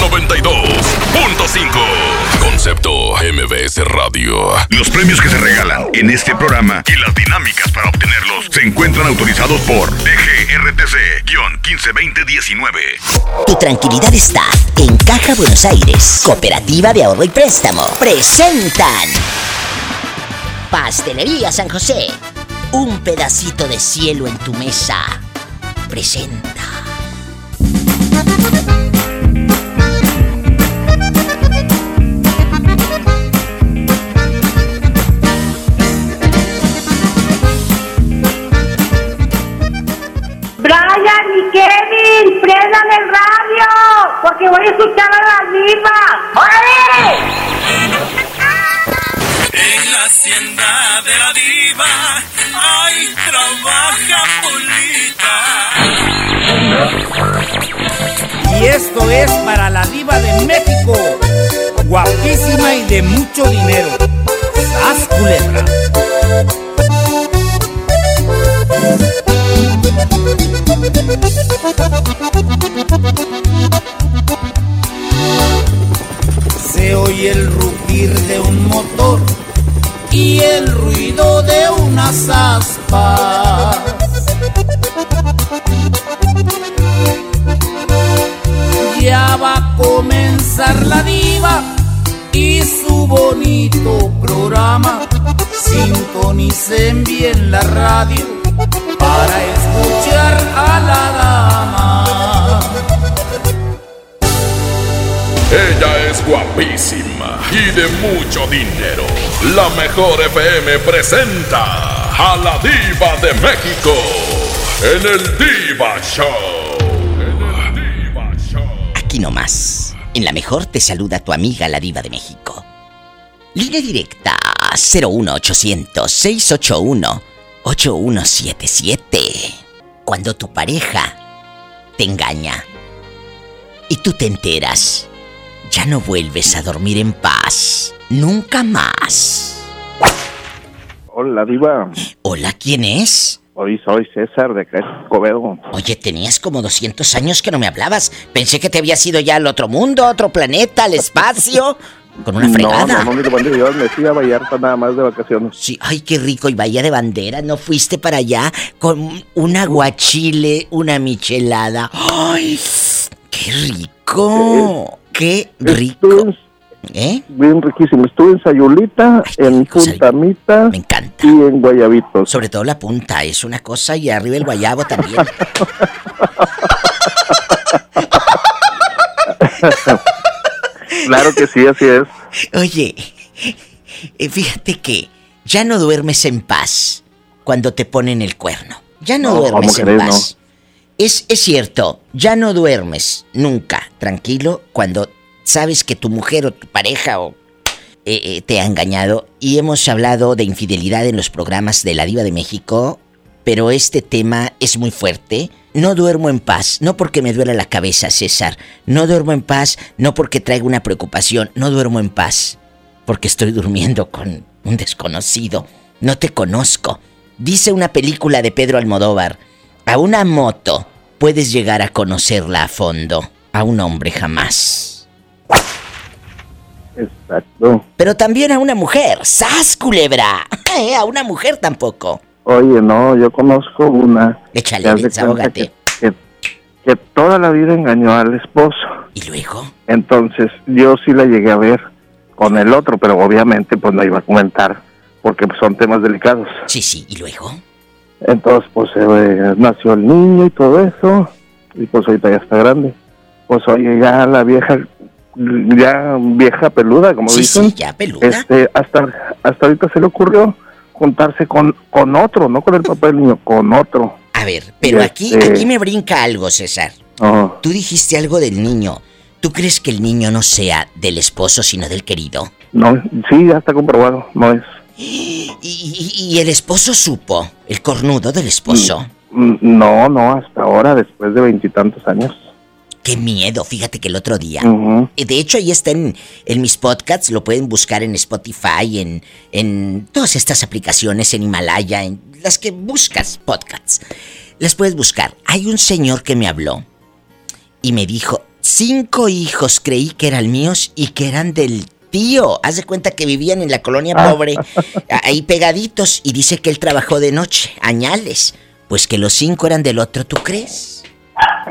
92.5. Concepto MBS Radio. Los premios que se regalan en este programa y las dinámicas para obtenerlos se encuentran autorizados por DGRTC-152019. Tu tranquilidad está en Caja Buenos Aires, Cooperativa de Ahorro y Préstamo. Presentan Pastelería San José. Un pedacito de cielo en tu mesa. Presenta. Y Kevin, prendan el radio, porque voy a escuchar a la diva. ¡Órale! En la hacienda de la diva, ay, trabaja Polita. Y esto es para la diva de México, guapísima y de mucho dinero. ¡Sas culebra! Se oye el rugir de un motor y el ruido de unas aspas. Ya va a comenzar la diva y su bonito programa. Sintonicen bien la radio para escuchar a la dama. Ella es guapísima y de mucho dinero. La mejor FM presenta a la diva de México en el Diva Show. En el Diva Show. Aquí nomás. En la mejor te saluda tu amiga la diva de México. Línea directa 01800 681 8177. Cuando tu pareja te engaña y tú te enteras, ya no vuelves a dormir en paz. Nunca más. Hola, Diva. Hola, ¿quién es? Hoy soy César de Escobedo. Oye, tenías como 200 años que no me hablabas. Pensé que te habías ido ya al otro mundo, a otro planeta, al espacio. Con una fregada. No, no, no, me fui a Vallarta nada más de vacaciones. Sí, ay, qué rico. Y Bahía de Bandera, ¿no fuiste para allá con un aguachile, una michelada? ¡Ay! ¡Qué rico! ¡Qué rico! Estuve ¿Eh? bien riquísimo. Estuve en Sayulita, Ay, en rico, Puntamita Me encanta. y en Guayabitos. Sobre todo la punta es una cosa y arriba el guayabo también. Claro que sí, así es. Oye, eh, fíjate que ya no duermes en paz cuando te ponen el cuerno. Ya no, No, duermes ¿cómo en paz. Es, es cierto, ya no duermes nunca tranquilo cuando sabes que tu mujer o tu pareja o eh, eh, te ha engañado. Y hemos hablado de infidelidad en los programas de la Diva de México, pero este tema es muy fuerte. No duermo en paz, no porque me duela la cabeza, César. No duermo en paz, no porque traigo una preocupación. No duermo en paz, porque estoy durmiendo con un desconocido. No te conozco. Dice una película de Pedro Almodóvar, a una moto puedes llegar a conocerla a fondo, a un hombre jamás. Exacto. Pero también a una mujer, ¡sas, culebra! Eh, A una mujer tampoco. Oye, no, yo conozco una. Échale, que haz de cuenta desahógate. Que, que, que toda la vida engañó al esposo. ¿Y luego? Entonces, yo sí la llegué a ver con el otro, pero obviamente pues no iba a comentar porque son temas delicados. Sí, sí, ¿y luego? Entonces, pues eh, nació el niño y todo eso, y pues ahorita ya está grande. Pues oye, ya la vieja, ya vieja peluda, como Sí, dicen, sí, ya peluda. este, hasta, hasta ahorita se le ocurrió juntarse con, con otro, no con el papá del niño, con otro. ¿A ver, pero aquí, Este- aquí me brinca algo, César. Oh, Tú dijiste algo del niño. ¿Tú crees que el niño no sea del esposo, sino del querido? no, sí, ya está comprobado, no es. Y, y- y el esposo supo, el cornudo del esposo. Mm, No, no, hasta ahora, después de veintitantos años. Qué miedo, fíjate que el otro día. Eh, De hecho, ahí está en, en mis podcasts, lo pueden buscar en Spotify, en, en todas estas aplicaciones, en Himalaya, en las que buscas podcasts. Las puedes buscar. Hay un señor que me habló y me dijo, cinco hijos creí que eran míos y que eran del tío. Haz de cuenta que vivían en la colonia pobre, a- ahí pegaditos, y dice que él trabajó de noche, añales. Pues que los cinco eran del otro, ¿tú crees?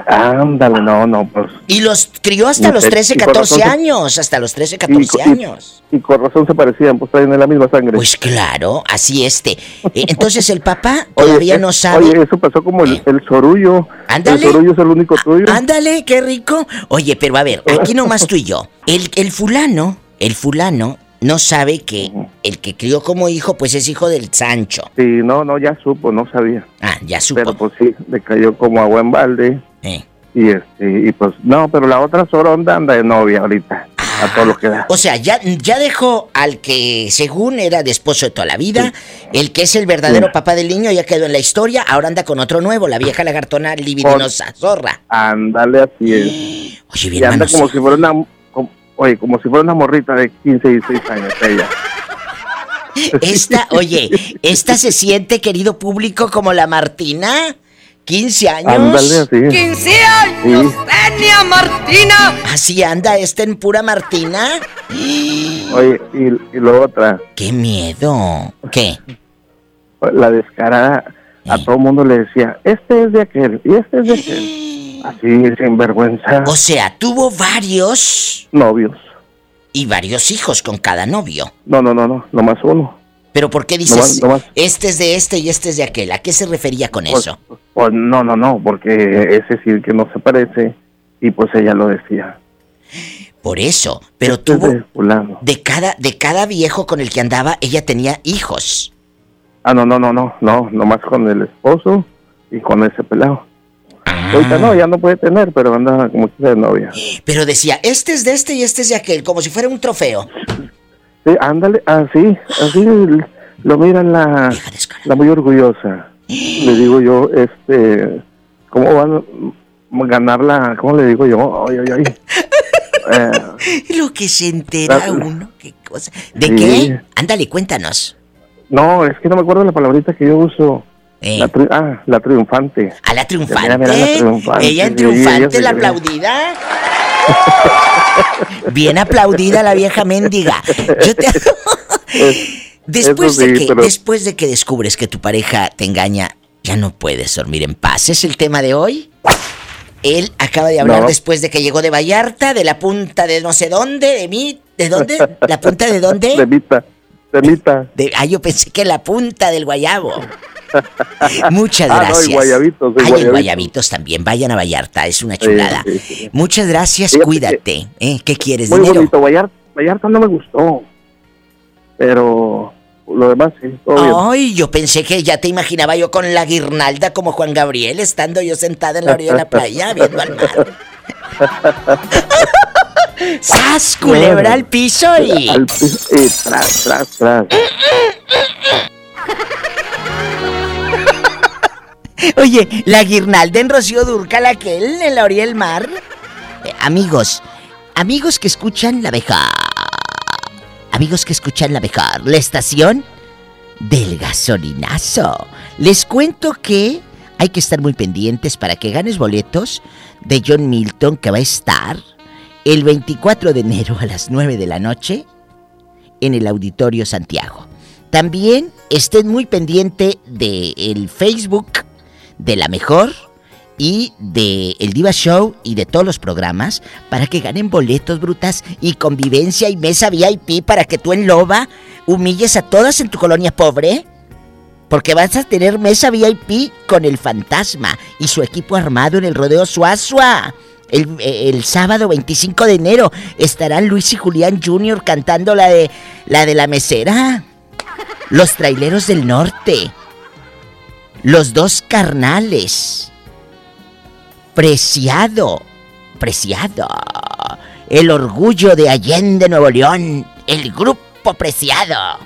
Ándale, no, no, pues. Y los crió hasta los te- 13, y con 14 razón se- años. Hasta los 13, Y, 14 y- años. y con razón se parecían, pues traen la misma sangre. Pues claro, así este. Eh, Entonces el papá todavía eh, no sabe. Oye, eso pasó como el, el sorullo. Ándale. El sorullo es el único tuyo. Ándale, qué rico. Oye, pero a ver, aquí nomás tú y yo. El, el fulano, el fulano no sabe que el que crió como hijo, pues es hijo del Sancho. Sí, no, no, ya supo, no sabía. Ah, ya supo. Pero pues sí, le cayó como agua en balde. Eh. Y este, y pues, no, pero la otra soronda anda de novia ahorita. A todo lo que da. O sea, ya, ya dejó al que según era de esposo de toda la vida, el que es el verdadero Sí. papá del niño ya quedó en la historia, ahora anda con otro nuevo, la vieja lagartona libidinosa, zorra. Ándale, así es. Oye, Y bien anda manos. como si fuera una. Oye, como si fuera una morrita de 15 y 16 años, ella. Esta, oye, esta se siente, querido público, como la Martina. 15 años. Ándale, así. 15 años Sí. tenía Martina. Así anda esta en pura Martina. Oye, y, y lo otra, ¡Qué miedo! ¿Qué? la descarada, a todo el mundo le decía, este es de aquel, y este es de aquel. Así, sin vergüenza. O sea, tuvo varios Novios. y varios hijos con cada novio. No, no, no, no, nomás uno. Pero ¿por qué dices Nomás- nomás. este es de este y este es de aquel? ¿A qué se refería con Pues, eso? pues no, no, no, porque sí el que no se parece, y pues ella lo decía. Por eso. Pero Este es tuvo de cada de cada viejo con el que andaba, ella tenía hijos. Ah, no, no, no, no, no, nomás con el esposo y con ese pelado. Ahorita no, ya no puede tener, pero anda como que de novia. Pero decía, este es de este y este es de aquel, como si fuera un trofeo. Sí, ándale, así, así lo mira la, la muy orgullosa. Le digo yo, este, ¿cómo van a ganar la, cómo le digo yo? Ay, ay, ay. Eh, Lo que se entera Ah, uno, qué cosa. ¿De sí. qué? Ándale, cuéntanos. no, es que no me acuerdo la palabrita que yo uso. Eh. La tri- ah, la triunfante. A la triunfante. Mira, mira, la triunfante, Ella en sí, triunfante, la aplaudida. Bien aplaudida la vieja mendiga. Yo te- después, de que, pero- después de que descubres que tu pareja te engaña, ya no puedes dormir en paz. ¿Es el tema de hoy? Él acaba de hablar No. después de que llegó de Vallarta, de la punta de no sé dónde, de mí. ¿De dónde? ¿La punta de dónde? De Mita, de Mita. De- ah, yo pensé que la punta del guayabo. Muchas Ah, no, y gracias. Guayabitos, Ay, Guayabitos. Guayabitos también. Vayan a Vallarta, es una chulada. Sí, sí, sí. Muchas gracias, cuídate. ¿eh? ¿Qué quieres? Muy ¿Dinero? bonito, Vallarta, Vallarta no me gustó. Pero lo demás sí, todo bien. Ay, yo pensé que ya te imaginaba yo con la guirnalda como Juan Gabriel, estando yo sentada en la orilla de la playa viendo al mar. ¡Sas! Culebra al piso y. Al piso, y tras, tras, tras. Oye, la guirnalda en Rocío Durcal, aquel en la orilla del mar. Eh, amigos, amigos que escuchan la mejor. Amigos que escuchan la mejor. La estación del gasolinazo. Les cuento que hay que estar muy pendientes para que ganes boletos de John Milton que va a estar el 24 de enero a las 9 de la noche en el Auditorio Santiago. También estén muy pendiente del Facebook de la mejor y de El Diva Show y de todos los programas para que ganen boletos brutas y convivencia y mesa VIP para que tú en Loba humilles a todas en tu colonia pobre. Porque vas a tener mesa VIP con el fantasma y su equipo armado en el rodeo Suazua. El, sábado 25 de enero estarán Luis y Julián Jr. cantando la de la de la mesera. Los traileros del norte. Los dos carnales. Preciado. Preciado. El orgullo de Allende Nuevo León. El grupo Preciado.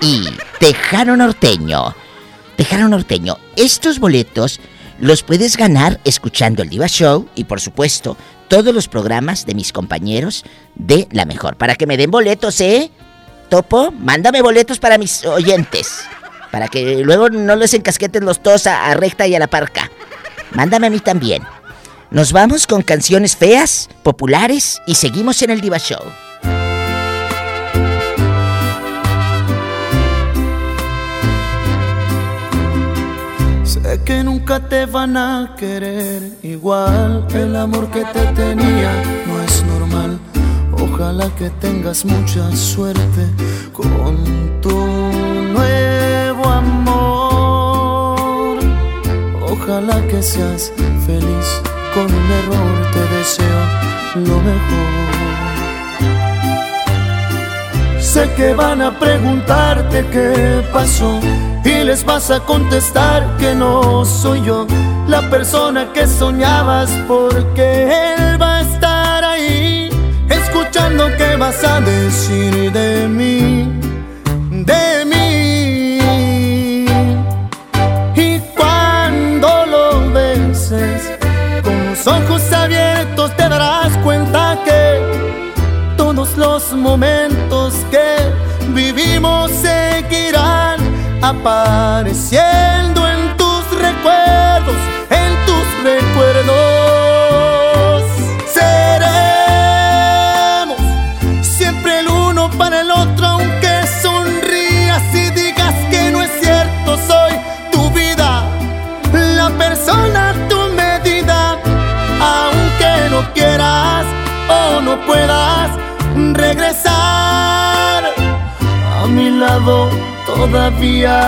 Y Tejano Norteño. Tejano Norteño. Estos boletos los puedes ganar escuchando el Diva Show y por supuesto todos los programas de mis compañeros de La Mejor. Para que me den boletos, ¿eh? Topo, mándame boletos para mis oyentes. Para que luego no les encasqueten los tos a, a recta y a la parca. Mándame a mí también. Nos vamos con canciones feas, populares y seguimos en el Diva Show. Sé que nunca te van a querer igual. El amor que te tenía no es normal. Ojalá que tengas mucha suerte con tu nuevo amor. Ojalá que seas feliz con un error. Te deseo lo mejor. Sé que van a preguntarte qué pasó y les vas a contestar que no soy yo la persona que soñabas porque él va a estar ahí escuchando qué vas a decir de mí, de mí. Y cuando lo beses con los ojos abiertos te darás cuenta que todos los momentos que vivimos seguirán apareciendo en tus recuerdos, en tus recuerdos. Seremos siempre el uno para el otro, aunque sonrías y digas que no es cierto, soy tu vida, la persona tu medida, aunque no quieras o no puedas regresar a mi lado todavía.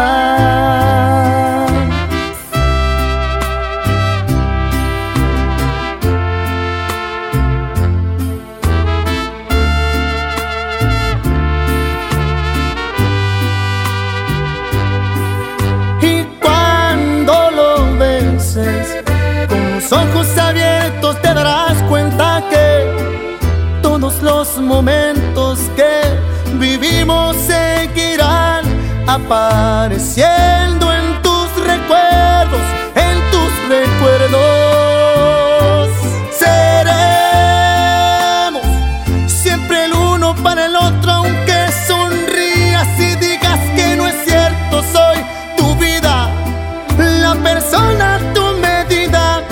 Y cuando lo beses con los ojos abiertos te darás cuenta que todos los momentos que vivimos seguirán apareciendo en tus recuerdos, en tus recuerdos. Seremos siempre el uno para el otro, aunque sonrías y digas que no es cierto, soy tu vida, la persona tu medida,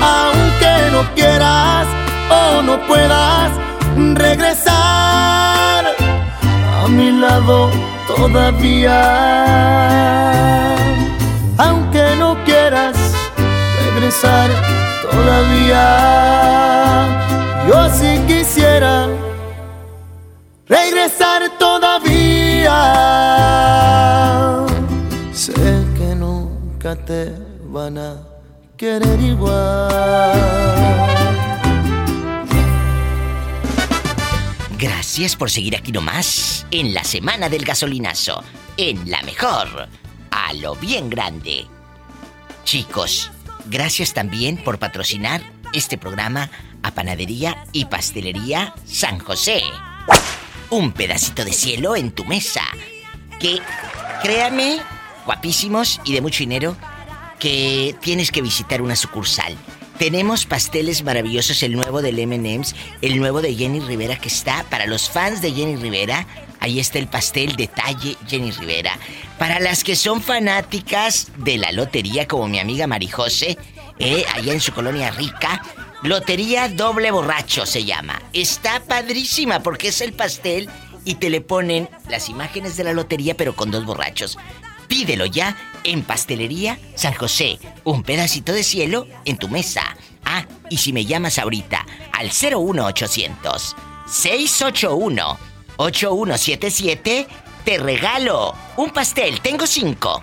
aunque no quieras o no puedas regresar a mi lado todavía. Aunque no quieras regresar todavía, yo sí quisiera regresar todavía. Sé que nunca te van a querer igual. Gracias por seguir aquí nomás en la semana del gasolinazo, en la mejor, a lo bien grande. Chicos, gracias también por patrocinar este programa a Panadería y Pastelería San José. Un pedacito de cielo en tu mesa. Que, créame, guapísimos y de mucho dinero, que tienes que visitar una sucursal. Tenemos pasteles maravillosos, el nuevo del M&M's, el nuevo de Jenny Rivera que está para los fans de Jenny Rivera. Ahí está el pastel detalle Jenny Rivera. Para las que son fanáticas de la lotería como mi amiga Marijose, eh, allá en su colonia rica, Lotería Doble Borracho se llama. Está padrísima porque es el pastel y te le ponen las imágenes de la lotería pero con dos borrachos. Pídelo ya en Pastelería San José. Un pedacito de cielo en tu mesa. Ah, y si me llamas ahorita al 01800 681 8177, te regalo un pastel. Tengo cinco.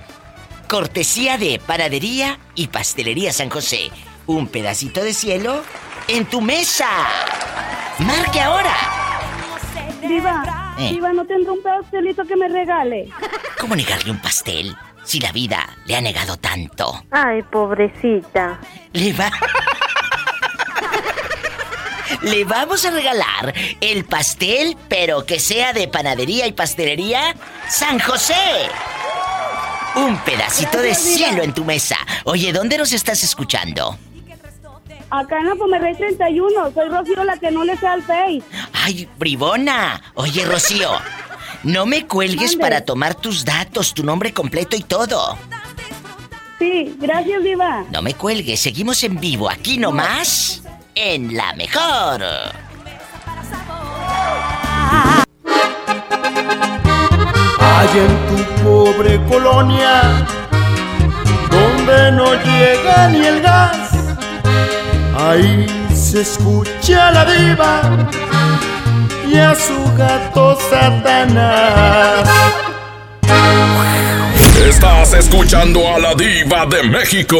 Cortesía de Panadería y Pastelería San José. Un pedacito de cielo en tu mesa. Marque ahora. Diva, Eh. Diva, ¿no tendrá un pastelito que me regale? ¿Cómo negarle un pastel? si la vida le ha negado tanto? Ay, pobrecita. Le va... Le vamos a regalar el pastel, pero que sea de panadería y pastelería San José. Un pedacito de cielo en tu mesa. Oye, ¿dónde nos estás escuchando? Acá en la Pomerrey 31. Soy Rocío, la que no le sea al Face. Ay, bribona. Oye, Rocío, no me cuelgues para tomar tus datos, tu nombre completo y todo. Sí, gracias, Diva. No me cuelgues, seguimos en vivo, aquí nomás, en la mejor. Hay en tu pobre colonia, donde no llega ni el gas, ahí se escucha la diva y a su gato Satanás. Estás escuchando a la diva de México.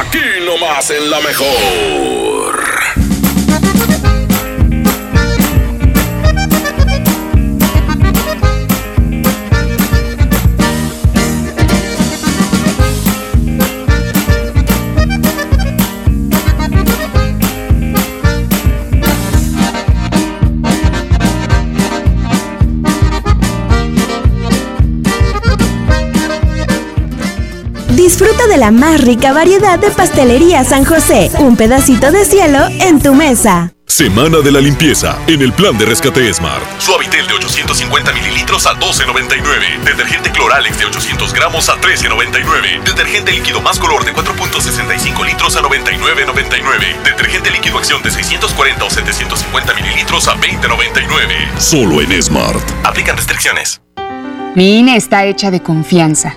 Aquí nomás en la mejor. Disfruta de la más rica variedad de pastelería San José. Un pedacito de cielo en tu mesa. Semana de la limpieza en el plan de rescate Smart. Suavitel de 850 mililitros a 12.99. Detergente Cloralex de 800 gramos a 13.99. Detergente líquido más color de 4.65 litros a 99.99. Detergente líquido acción de 640 o 750 mililitros a 20.99. Solo en Smart. Aplican restricciones. Mi INE está hecha de confianza.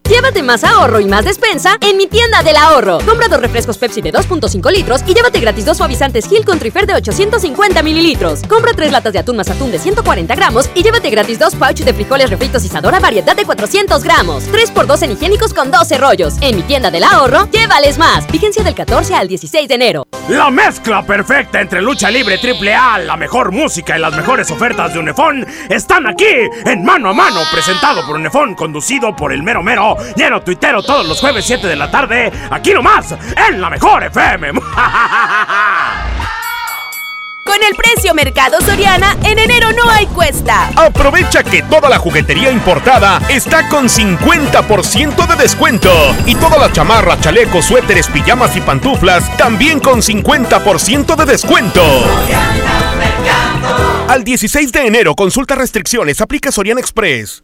Llévate más ahorro y más despensa en mi tienda del ahorro. Compra dos refrescos Pepsi de 2.5 litros y llévate gratis dos suavizantes Gil con Trifer de 850 mililitros. Compra tres latas de atún más atún de 140 gramos y llévate gratis dos pouch de frijoles refritos Isadora variedad de 400 gramos. 3x2 en higiénicos con 12 rollos. En mi tienda del ahorro, llévales más. Vigencia del 14 al 16 de enero. La mezcla perfecta entre lucha libre triple A, la mejor música y las mejores ofertas de Unefón están aquí en Mano a Mano, presentado por Unefón, conducido por el mero mero, lleno tuitero todos los jueves 7 de la tarde, aquí nomás, en la mejor FM. Con el precio Mercado Soriana, en enero no hay cuesta. Aprovecha que toda la juguetería importada está con 50% de descuento. Y todas las chamarras, chalecos, suéteres, pijamas y pantuflas también con 50% de descuento. Al 16 de enero, consulta restricciones, aplica Soriana Express.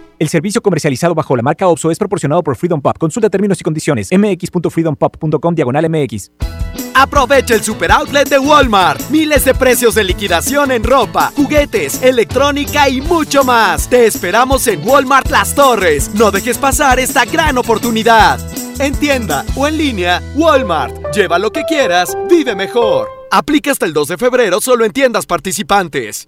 El servicio comercializado bajo la marca OPSO es proporcionado por Freedom Pop. Consulta términos y condiciones. mx.freedompop.com diagonal mx. Aprovecha el super outlet de Walmart. Miles de precios de liquidación en ropa, juguetes, electrónica y mucho más. Te esperamos en Walmart Las Torres. No dejes pasar esta gran oportunidad. En tienda o en línea, Walmart. Lleva lo que quieras, vive mejor. Aplica hasta el 2 de febrero solo en tiendas participantes.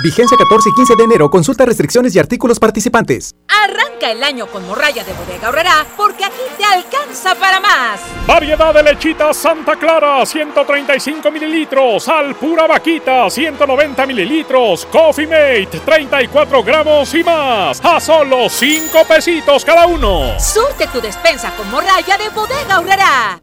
Vigencia 14 y 15 de enero. Consulta restricciones y artículos participantes. Arranca el año con morralla de bodega horrera porque aquí te alcanza para más. Variedad de lechita Santa Clara, 135 mililitros. Al pura vaquita, 190 mililitros. Coffee Mate, 34 gramos y más. A solo 5 pesitos cada uno. Surte tu despensa con morralla de bodega horrera.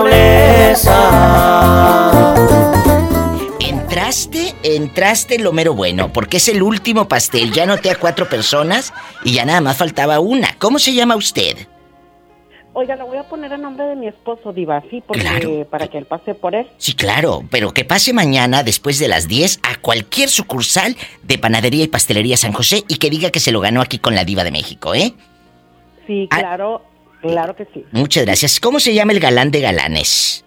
Entraste, entraste lo mero bueno, porque es el último pastel. Ya noté a cuatro personas y ya nada más faltaba una. ¿Cómo se llama usted? Oiga, lo voy a poner a nombre de mi esposo, Diva, sí, porque Claro. para que él pase por él. Sí, claro, pero que pase mañana después de las 10 a cualquier sucursal de Panadería y Pastelería San José y que diga que se lo ganó aquí con la Diva de México, ¿eh? Sí, claro, claro que sí. Muchas gracias. ¿Cómo se llama el galán de galanes?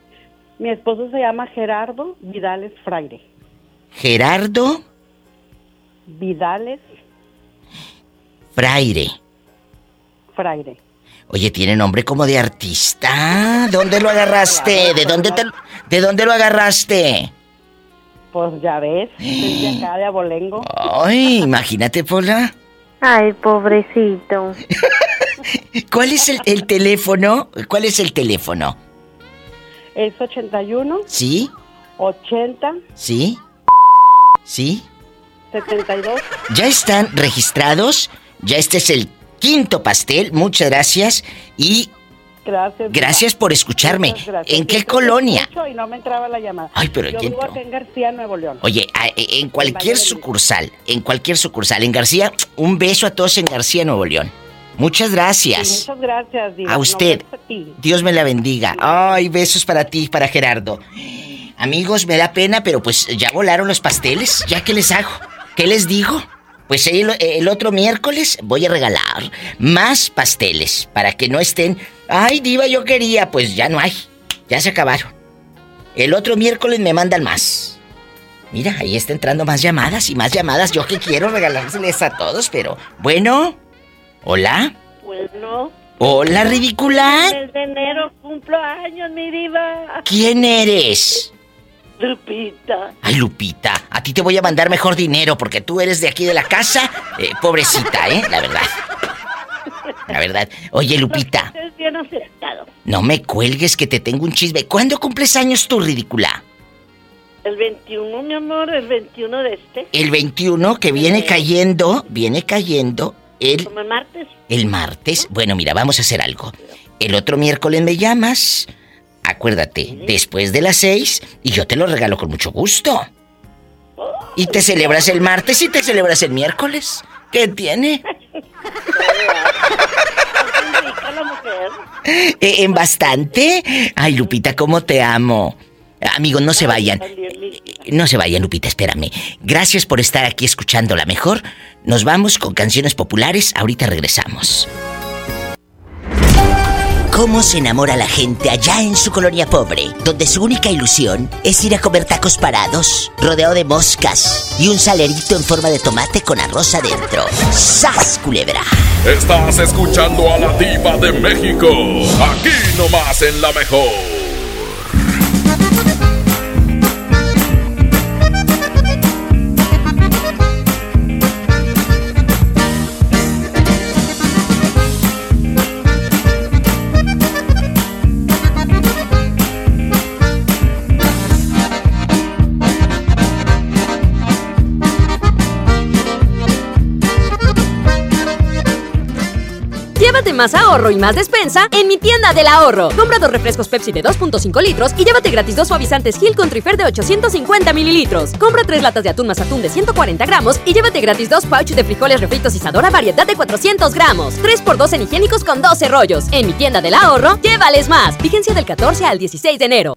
Mi esposo se llama Gerardo Vidales Fraire. Gerardo. Vidales Fraire. Fraire. Oye, tiene nombre como de artista. ¿Dónde lo agarraste? ¿De dónde te, de dónde lo agarraste? Pues ya ves, de acá de Abolengo. Ay, imagínate, Pola. Ay, pobrecito. ¿Cuál es el, el teléfono? ¿Cuál es el teléfono? Es 81. ¿Sí? 80. ¿Sí? ¿Sí? 72. ¿Ya están registrados? Ya este es el quinto pastel. Muchas gracias. Y Gracias. gracias por escucharme. Gracias. ¿En qué colonia? Y no me entraba la llamada. Ay, pero Yo ¿quién vivo acá en García, Nuevo León. Oye, a- e- en cualquier sucursal, en cualquier sucursal, en García, un beso a todos en García, Nuevo León. Muchas Sí, gracias. muchas gracias, Diva. A usted. a. Dios me la bendiga. Ay, besos para ti, para Gerardo. Amigos, me da pena, pero pues ya volaron los pasteles. ¿Ya qué les hago? ¿Qué les digo? Pues el, el otro miércoles voy a regalar más pasteles para que no estén. Ay, diva, yo quería. Pues ya no hay. Ya se acabaron. El otro miércoles me mandan más. Mira, ahí está entrando más llamadas y más llamadas. Yo que quiero regalárseles a todos, pero bueno. Hola. Bueno. Hola, ridícula. El de enero cumplo años, mi diva. ¿Quién eres? Lupita. Ay, Lupita, a ti te voy a mandar mejor dinero porque tú eres de aquí de la casa. Eh, pobrecita, ¿eh? La verdad. La verdad. Oye, Lupita, Es bien acertado. no me cuelgues que te tengo un chisme. ¿Cuándo cumples años tú, ridícula? El 21, mi amor, el 21 de este. El 21 que viene cayendo, viene cayendo el, Como el martes. el martes. Bueno, mira, vamos a hacer algo. El otro miércoles me llamas. Acuérdate, después de las seis y yo te lo regalo con mucho gusto. Y te celebras el martes y te celebras el miércoles. ¿Qué tiene? Eh, ¿En bastante? Ay, Lupita, ¿cómo te amo? Amigos, no se vayan. No se vayan, Lupita, espérame. Gracias por estar aquí escuchando la mejor. Nos vamos con canciones populares. Ahorita regresamos. ¿Cómo se enamora la gente allá en su colonia pobre, donde su única ilusión es ir a comer tacos parados, rodeado de moscas y un salerito en forma de tomate con arroz adentro? ¡Sas, culebra! Estás escuchando a la diva de México. Aquí nomás en la mejor. Más ahorro y más despensa en mi tienda del ahorro. Compra dos refrescos Pepsi de 2.5 litros y llévate gratis dos suavizantes Gil con Trifer de 850 mililitros. Compra tres latas de atún más atún de 140 gramos y llévate gratis dos pouch de frijoles refritos Isadora variedad de 400 gramos. 3x2 en higiénicos con 12 rollos. En mi tienda del ahorro, llévales más. Vigencia del 14 al 16 de enero.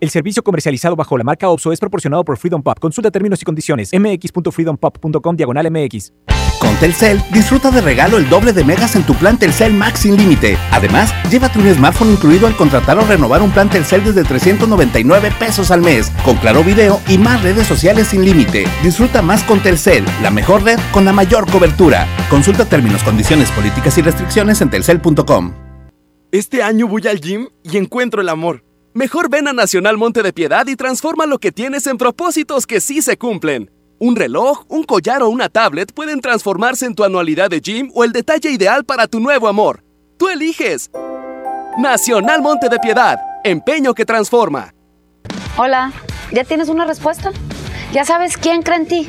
El servicio comercializado bajo la marca OPSO es proporcionado por Freedom Pop. Consulta términos y condiciones. mx.freedompop.com diagonal mx. Con Telcel, disfruta de regalo el doble de megas en tu plan Telcel Max sin límite. Además, llévate un smartphone incluido al contratar o renovar un plan Telcel desde 399 pesos al mes, con claro video y más redes sociales sin límite. Disfruta más con Telcel, la mejor red con la mayor cobertura. Consulta términos, condiciones, políticas y restricciones en telcel.com. Este año voy al gym y encuentro el amor. Mejor ven a Nacional Monte de Piedad y transforma lo que tienes en propósitos que sí se cumplen. Un reloj, un collar o una tablet pueden transformarse en tu anualidad de gym o el detalle ideal para tu nuevo amor. Tú eliges. Nacional Monte de Piedad, empeño que transforma. Hola, ¿ya tienes una respuesta? ¿Ya sabes quién cree en ti?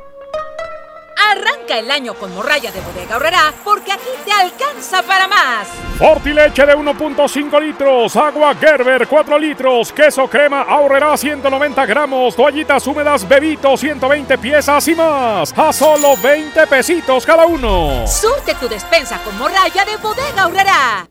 Arranca el año con morralla de bodega horrera porque aquí te alcanza para más. Fortileche de 1.5 litros, agua Gerber 4 litros, queso crema ahorrará 190 gramos, toallitas húmedas Bebito 120 piezas y más. A solo 20 pesitos cada uno. Surte tu despensa con morralla de bodega horrera.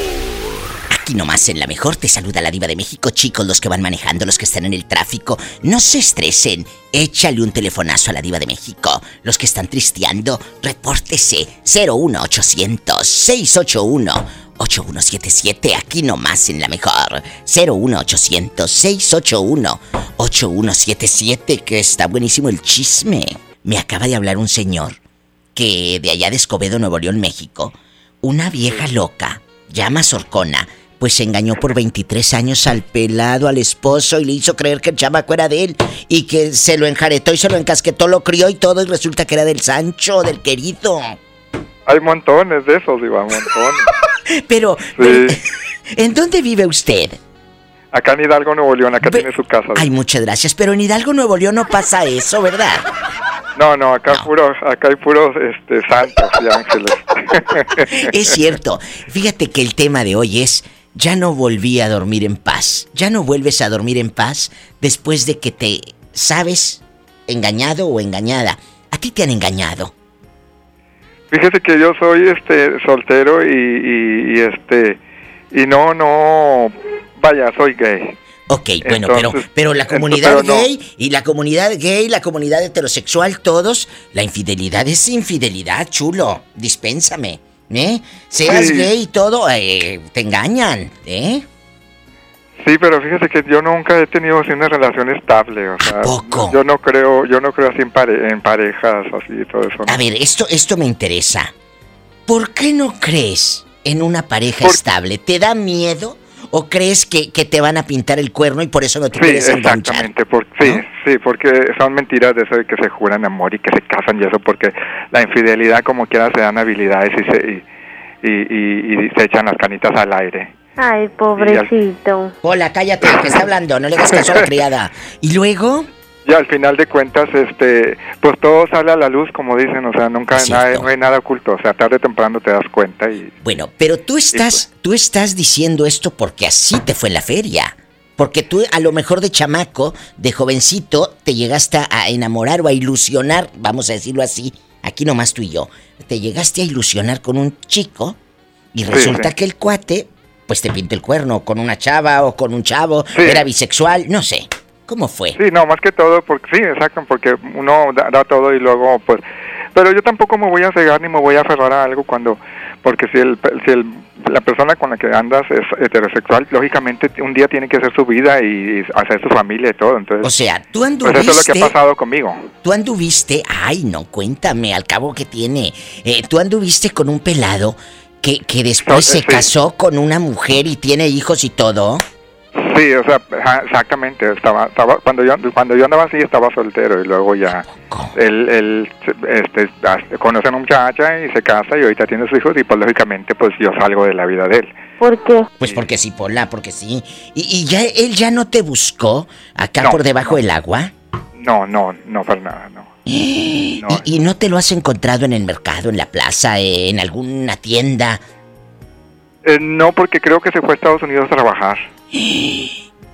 Aquí nomás en la mejor te saluda la diva de México, chicos, los que van manejando, los que están en el tráfico. No se estresen. Échale un telefonazo a la diva de México. Los que están tristeando, repórtese 01800 681 8177 aquí nomás en la mejor. 01800 681 8177 que está buenísimo el chisme. Me acaba de hablar un señor que de allá de Escobedo, Nuevo León, México, una vieja loca, llama Sorcona, pues se engañó por 23 años al pelado, al esposo, y le hizo creer que el chamaco era de él, y que se lo enjaretó y se lo encasquetó, lo crió y todo, y resulta que era del Sancho, del querido. Hay montones de esos, Diva, montones. Pero, Sí. ¿en dónde vive usted? Acá en Hidalgo, Nuevo León, acá tiene su casa. Ay, muchas gracias, pero en Hidalgo, Nuevo León no pasa eso, ¿verdad? No, no, acá puro, acá hay puros este, santos y ángeles. Es cierto. Fíjate que el tema de hoy es, ya no volví a dormir en paz. Ya no vuelves a dormir en paz después de que te sabes engañado o engañada. A ti te han engañado. Fíjese que yo soy este soltero y, y, y, este y no no vaya soy gay. Ok, bueno, Entonces- pero, pero la entonces, comunidad no. gay y la comunidad gay, la comunidad heterosexual, todos, la infidelidad es infidelidad, chulo. Dispénsame, ¿eh? Seas Sí. gay y todo, eh, te engañan, ¿eh? Sí, pero fíjese que yo nunca he tenido así una relación estable, o sea, yo no creo, yo no creo así en, pare- en parejas así y todo eso. ¿no? A ver, esto, esto me interesa. ¿Por qué no crees en una pareja estable? ¿Te da miedo? ¿O crees que, que te van a pintar el cuerno y por eso no te Sí, quieres exactamente, por, sí, sí, porque son mentiras de eso de que se juran amor y que se casan y eso, porque la infidelidad como quiera se dan habilidades y se, y, y, y- y se echan las canitas al aire. Ay, pobrecito. Hola, cállate, que está hablando, no le hagas caso a la criada. ¿Y luego? Y al final de cuentas, este, pues todo sale a la luz, como dicen, o sea, nunca Es nada- no hay nada oculto, o sea, tarde o temprano te das cuenta y Bueno, pero tú estás, tú estás diciendo esto porque así te fue en la feria. Porque tú a lo mejor de chamaco, de jovencito, te llegaste a enamorar o a ilusionar, vamos a decirlo así, aquí nomás tú y yo, te llegaste a ilusionar con un chico y resulta sí. que el cuate, pues te pinta el cuerno con una chava o con un chavo, era bisexual, no sé. ¿Cómo fue? Sí, no, más que todo, porque sí, exacto, porque uno da, da todo y luego, pues, pero yo tampoco me voy a cegar ni me voy a aferrar a algo cuando, porque si el, si el, la persona con la que andas es heterosexual, lógicamente un día tiene que hacer su vida y hacer su familia y todo, entonces. O sea, tú Pues eso es lo que anduviste- ha pasado conmigo. Tú anduviste, ay no, cuéntame, al cabo que tiene. Eh, tú anduviste con un pelado que, que después se sí. casó con una mujer y tiene hijos y todo. Sí, o sea, exactamente. Estaba, estaba, cuando yo, cuando yo andaba así estaba soltero y luego ya él, él, este, conoce a una muchacha y se casa y ahorita tiene sus hijos y pues lógicamente pues yo salgo de la vida de él. ¿Por qué? Pues porque sí, Pola, porque sí. ¿Y, y ya él ya no te buscó acá No, por debajo del agua? No, no, no para nada, no. ¿Y, y no te lo has encontrado en el mercado, en la plaza, en alguna tienda? Eh, no, porque creo que se fue a Estados Unidos a trabajar.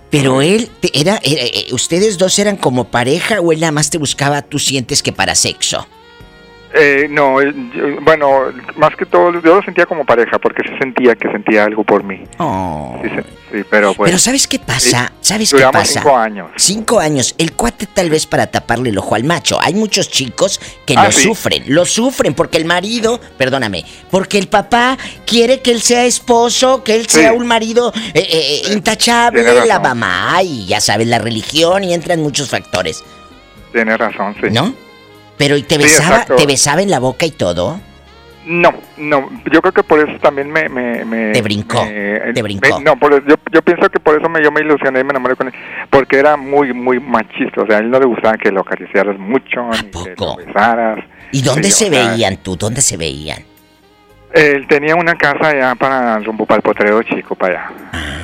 Pero él, era, era- eh, ¿ustedes dos eran como pareja o él nada más te buscaba, tú sientes que para sexo? Eh, no, eh, yo- bueno, más que todo yo lo sentía como pareja porque se sentía que sentía algo por mí. Oh. Sí, sí, pero pues. Pero ¿sabes qué pasa? ¿Sabes qué pasa? cinco años. Cinco años. El cuate tal vez para taparle el ojo al macho. Hay muchos chicos que Ah, lo sí. sufren. Lo sufren porque el marido, perdóname, porque el papá quiere que él sea esposo, que él sea un marido eh, eh, intachable, la mamá y ya sabes, la religión y entran muchos factores. Tienes razón, sí. ¿No? Pero ¿y te besaba, te besaba en la boca y todo? No, no, yo creo que por eso también me... me, me- Te brincó, me- te brincó. no, por, yo, yo pienso que por eso me, yo me ilusioné y me enamoré con él, porque era muy, muy machista, o sea, a él no le gustaba que lo acariciaras mucho, ni que lo besaras. ¿Y dónde se veían tú? ¿Dónde se veían? Él tenía una casa allá para rumbo para el potrero chico, para allá.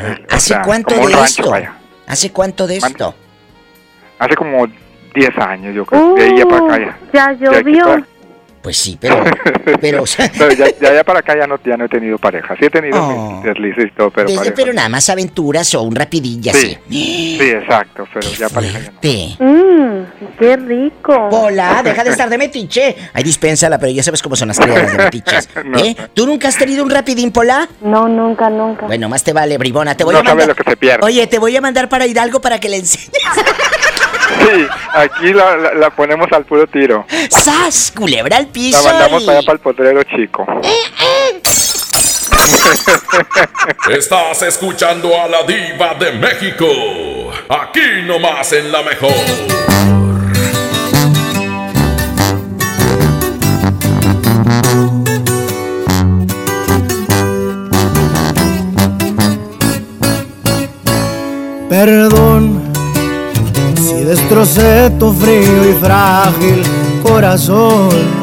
Eh, o ¿Hace sea, cuánto como un de rancho esto? para allá. ¿Hace cuánto de esto? Hace como 10 años, yo creo, de ahí ya para acá ya. Ya aquí llovió. para- Pues sí, pero... pero, Pero ya, ya, para acá ya no, ya no he tenido pareja. Sí he tenido Oh. deslices y todo, pero Desde- pareja. pero nada más aventuras o un rapidilla así. Sí, sí, exacto, pero ya pareja ya no. Sí. Mmm, qué rico. Hola, deja de estar de metiche. Ay, dispénsala, pero ya sabes cómo son las criadas de metiches. No. ¿Eh? ¿Tú nunca has tenido un rapidín, Pola? No, nunca, nunca. Bueno, más te vale, bribona. Te voy No a mandar... lo que se pierde. Oye, te voy a mandar para Hidalgo para que le enseñes. Sí, aquí la, la- la ponemos al puro tiro. ¡Sas! Culebra al piso. La mandamos y- para allá para el potrero chico. Estás escuchando a la diva de México. Aquí nomás en la mejor. Perdón si destrocé tu frío y frágil corazón.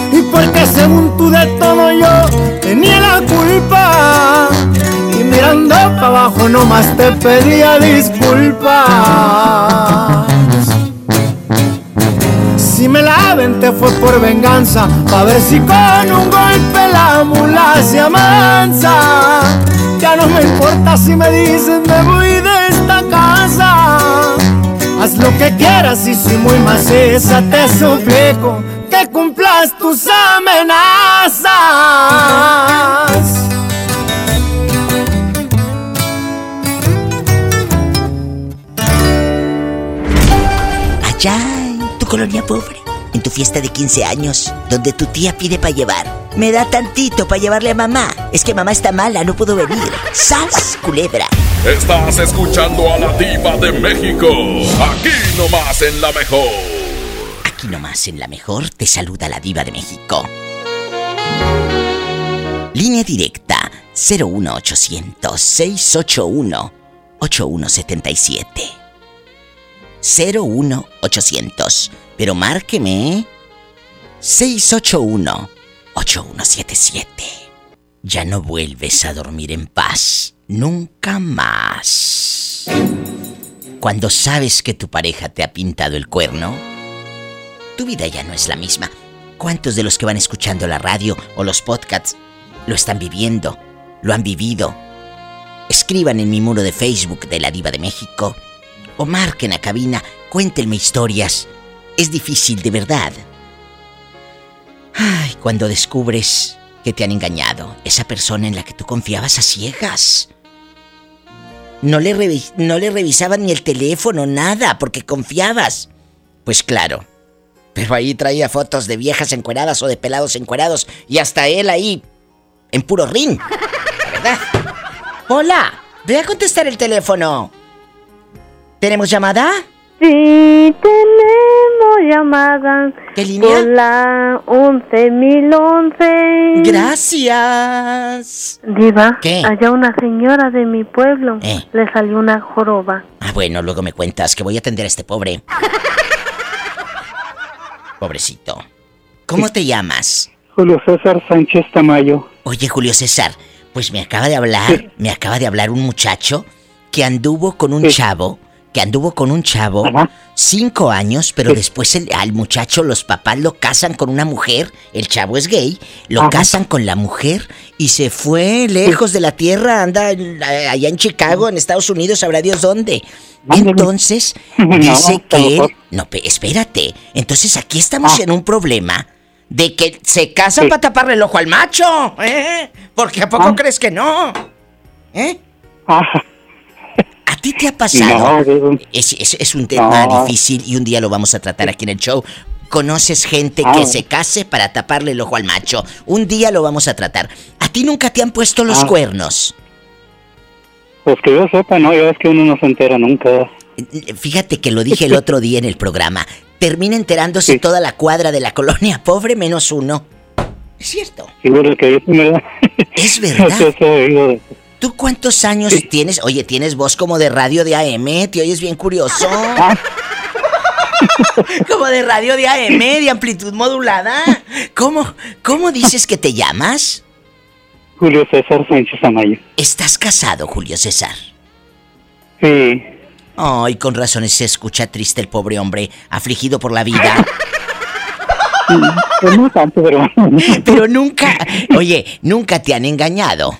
Y porque según tú de todo yo tenía la culpa. Y mirando para abajo nomás te pedía disculpas. Si me la aventé fue por venganza, pa' ver si con un golpe la mula se amansa. Ya no me importa si me dicen me voy de esta casa. Haz lo que quieras y soy muy maciza, te suplico que cumplas tus amenazas. Allá en tu colonia pobre, en tu fiesta de 15 años, donde tu tía pide para llevar. Me da tantito para llevarle a mamá. Es que mamá está mala, no puedo venir. ¡Sas, culebra! Estás escuchando a la diva de México. Aquí nomás en la mejor. Aquí nomás en la mejor te saluda la diva de México. Línea directa 01800 681 8177. 01800. Pero márqueme 681 8177. Ya no vuelves a dormir en paz. Nunca más. Cuando sabes que tu pareja te ha pintado el cuerno, tu vida ya no es la misma. ¿Cuántos de los que van escuchando la radio o los podcasts lo están viviendo? ¿Lo han vivido? Escriban en mi muro de Facebook de la Diva de México o marquen a cabina, cuéntenme historias. Es difícil, de verdad. Ay, cuando descubres que te han engañado, esa persona en la que tú confiabas a ciegas. No le, no le revisaban ni el teléfono, nada, porque confiabas. Pues claro. Pero ahí traía fotos de viejas encueradas o de pelados encuerados y hasta él ahí, en puro rin. La verdad. Hola, ve a contestar el teléfono. ¿Tenemos llamada? Sí, tenemos llamadas. ¿Qué línea? Por la 11011. Gracias. Diva, ¿Qué? allá una señora de mi pueblo Eh. le salió una joroba. Ah, bueno, luego me cuentas que voy a atender a este pobre. Pobrecito. ¿Cómo te llamas? Julio César Sánchez Tamayo. Oye, Julio César, pues me acaba de hablar, me acaba de hablar un muchacho que anduvo con un chavo, que anduvo con un chavo cinco años, pero después el- al muchacho los papás lo casan con una mujer, el chavo es gay, lo Ajá. casan con la mujer y se fue lejos de la tierra, anda en- allá en Chicago, en Estados Unidos, sabrá Dios dónde. Entonces, No, dice que él... No, espérate. Entonces aquí estamos Ah. en un problema de que se casa para taparle el ojo al macho. ¿eh? Porque ¿a poco Ah. crees que no? ¿Eh? Ah, ¿A ti te ha pasado? No, es, es- es un tema No. difícil y un día lo vamos a tratar aquí en el show. ¿Conoces gente Ah. que se case para taparle el ojo al macho? Un día lo vamos a tratar. ¿A ti nunca te han puesto los Ah. cuernos? pues que yo sepa, no, ya es que uno no se entera nunca. Fíjate que lo dije el otro día en el programa. Termina enterándose toda la cuadra de la colonia, pobre menos uno. Es cierto. Sí, pero que es verdad. Es verdad. ¿Tú cuántos años tienes? Oye, tienes voz como de radio de AM, te oyes bien curioso. Ah. como de radio de AM, de amplitud modulada. ¿Cómo, ¿Cómo dices que te llamas? Julio César Sánchez Tamayo. ¿Estás casado, Julio César? Sí. Ay, con razones se escucha triste el pobre hombre, afligido por la vida. Pues no tanto, pero... Pero nunca, oye, nunca te han engañado.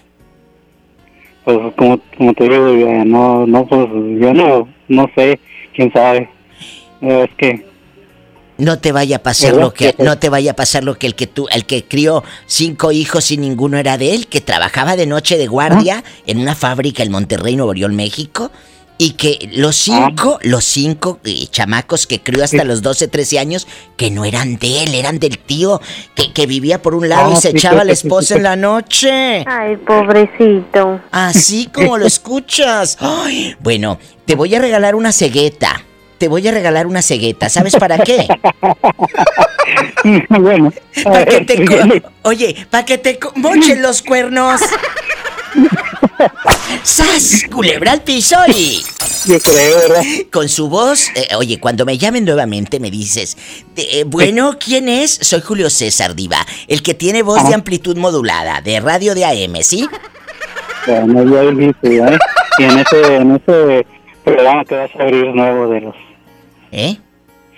Pues como, como te digo, no, no, pues yo no, no sé, quién sabe. Es que... No te vaya a pasar lo que no te vaya a pasar lo que el que tú el que crió cinco hijos y ninguno era de él, que trabajaba de noche de guardia en una fábrica en Monterrey, Nuevo León, México, y que los cinco, los cinco eh, chamacos que crió hasta los 12, 13 años, que no eran de él, eran del tío que, que vivía por un lado Ah, y se sí, echaba sí, a la esposa sí. en la noche. Ay, pobrecito. Así como lo escuchas. Ay, bueno, te voy a regalar una cegueta. Te voy a regalar una cegueta. ¿Sabes para qué? bueno. Para que te co- Oye, para que te co- mochen los cuernos. ¡Sas! Culebra al piso y... Yo creo, ¿verdad? Con su voz, eh, oye, cuando me llamen nuevamente me dices, eh, bueno, ¿quién es? Soy Julio César Diva, el que tiene voz de amplitud modulada, de radio de AM, ¿sí? Bueno, dijiste, ¿eh? Y en ese, en ese programa que vas a abrir nuevo de los... ¿Eh?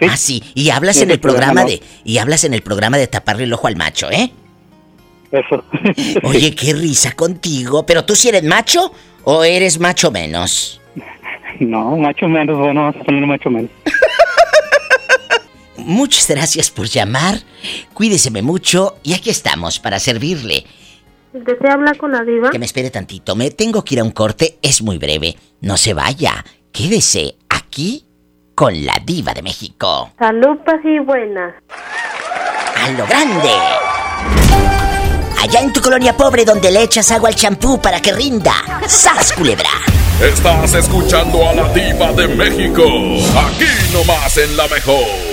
Ah, sí, y hablas Sí, en el programa, programa ¿no? de... Y hablas en el programa de taparle el ojo al macho, ¿eh? Eso. Oye, qué risa contigo, pero tú si eres macho o eres macho menos. No, macho menos, bueno, vamos a poner macho menos. Muchas gracias por llamar, cuídeseme mucho y aquí estamos para servirle. ¿Desea hablar con la diva? Que me espere tantito, me tengo que ir a un corte, es muy breve. No se vaya, quédese aquí con la diva de México. Salud, paz y buenas. ¡A lo grande! Allá en tu colonia pobre donde le echas agua al champú para que rinda. ¡Sas, culebra! Estás escuchando a la diva de México. Aquí nomás en la mejor.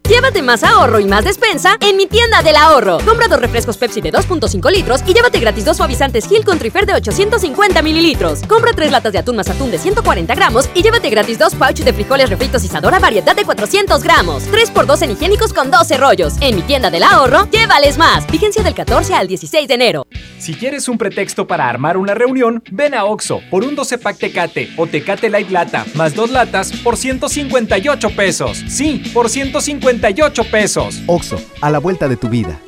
Llévate más ahorro y más despensa en mi tienda del ahorro. Compra dos refrescos Pepsi de 2.5 litros y llévate gratis dos suavizantes Gil con Trifer de 850 mililitros. Compra tres latas de atún más atún de 140 gramos y llévate gratis dos pouches de frijoles refritos Isadora variedad de 400 gramos. 3x2 en higiénicos con 12 rollos. En mi tienda del ahorro, llévales más. Vigencia del 14 al 16 de enero. Si quieres un pretexto para armar una reunión, ven a Oxo por un 12 pack Tecate o Tecate Light Lata más dos latas por 158 pesos. Sí, por 158 pesos. Oxo, a la vuelta de tu vida.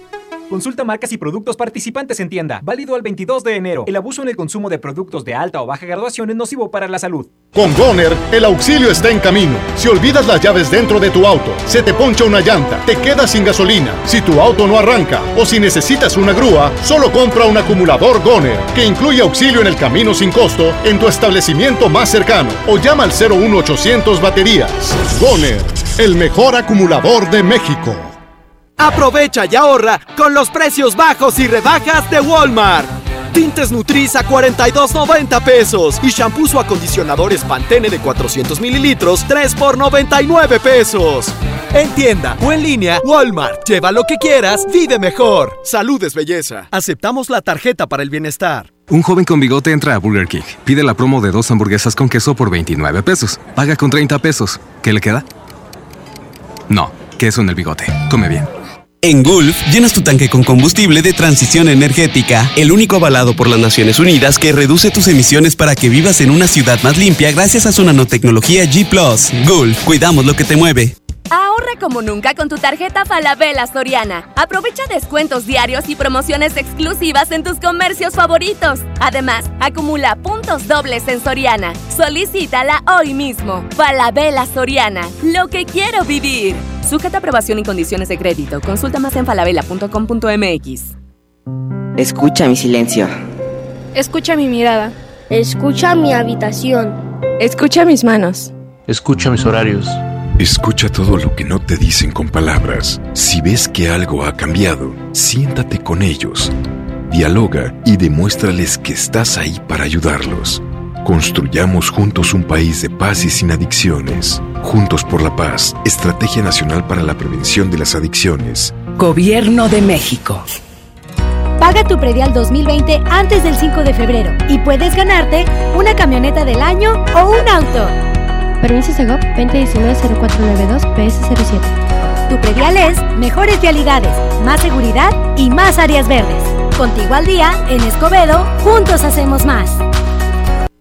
Consulta marcas y productos participantes en tienda. Válido al 22 de enero. El abuso en el consumo de productos de alta o baja graduación es nocivo para la salud. Con Goner, el auxilio está en camino. Si olvidas las llaves dentro de tu auto, se te poncha una llanta, te quedas sin gasolina, si tu auto no arranca o si necesitas una grúa, solo compra un acumulador Goner, que incluye auxilio en el camino sin costo en tu establecimiento más cercano o llama al 01800 baterías. Goner, el mejor acumulador de México. Aprovecha y ahorra con los precios bajos y rebajas de Walmart. Tintes Nutris a 42.90 pesos y shampoos o acondicionadores Pantene de 400 mililitros 3 por 99 pesos. En tienda o en línea, Walmart. Lleva lo que quieras, vive mejor. Salud es belleza. Aceptamos la tarjeta para el bienestar. Un joven con bigote entra a Burger King. Pide la promo de dos hamburguesas con queso por 29 pesos. Paga con 30 pesos. ¿Qué le queda? No, queso en el bigote. Come bien. En Gulf, llenas tu tanque con combustible de transición energética, el único avalado por las Naciones Unidas que reduce tus emisiones para que vivas en una ciudad más limpia gracias a su nanotecnología G ⁇ Gulf, cuidamos lo que te mueve. Ahorra como nunca con tu tarjeta Falabella Soriana. Aprovecha descuentos diarios y promociones exclusivas en tus comercios favoritos. Además, acumula puntos dobles en Soriana. Solicítala hoy mismo. Falabella Soriana, lo que quiero vivir. Sujeta aprobación y condiciones de crédito. Consulta más en falabella.com.mx. Escucha mi silencio. Escucha mi mirada. Escucha mi habitación. Escucha mis manos. Escucha mis horarios. Escucha todo lo que no te dicen con palabras. Si ves que algo ha cambiado, siéntate con ellos. Dialoga y demuéstrales que estás ahí para ayudarlos. Construyamos juntos un país de paz y sin adicciones. Juntos por la paz, Estrategia Nacional para la Prevención de las Adicciones. Gobierno de México. Paga tu predial 2020 antes del 5 de febrero y puedes ganarte una camioneta del año o un auto. Permiso Segov 2019-0492 PS07. Tu predial es mejores vialidades, más seguridad y más áreas verdes. Contigo al día, en Escobedo, juntos hacemos más.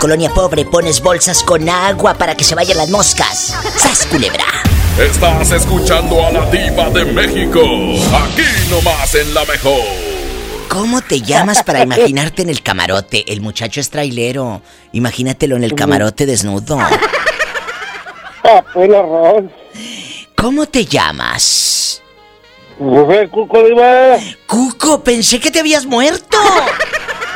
Colonia pobre pones bolsas con agua para que se vayan las moscas. ¡Sas, culebra! Estás escuchando a la diva de México. Aquí nomás en la mejor. ¿Cómo te llamas para imaginarte en el camarote? El muchacho es trailero. Imagínatelo en el camarote desnudo. ¿Cómo te llamas? Cuco, diva. Cuco, pensé que te habías muerto.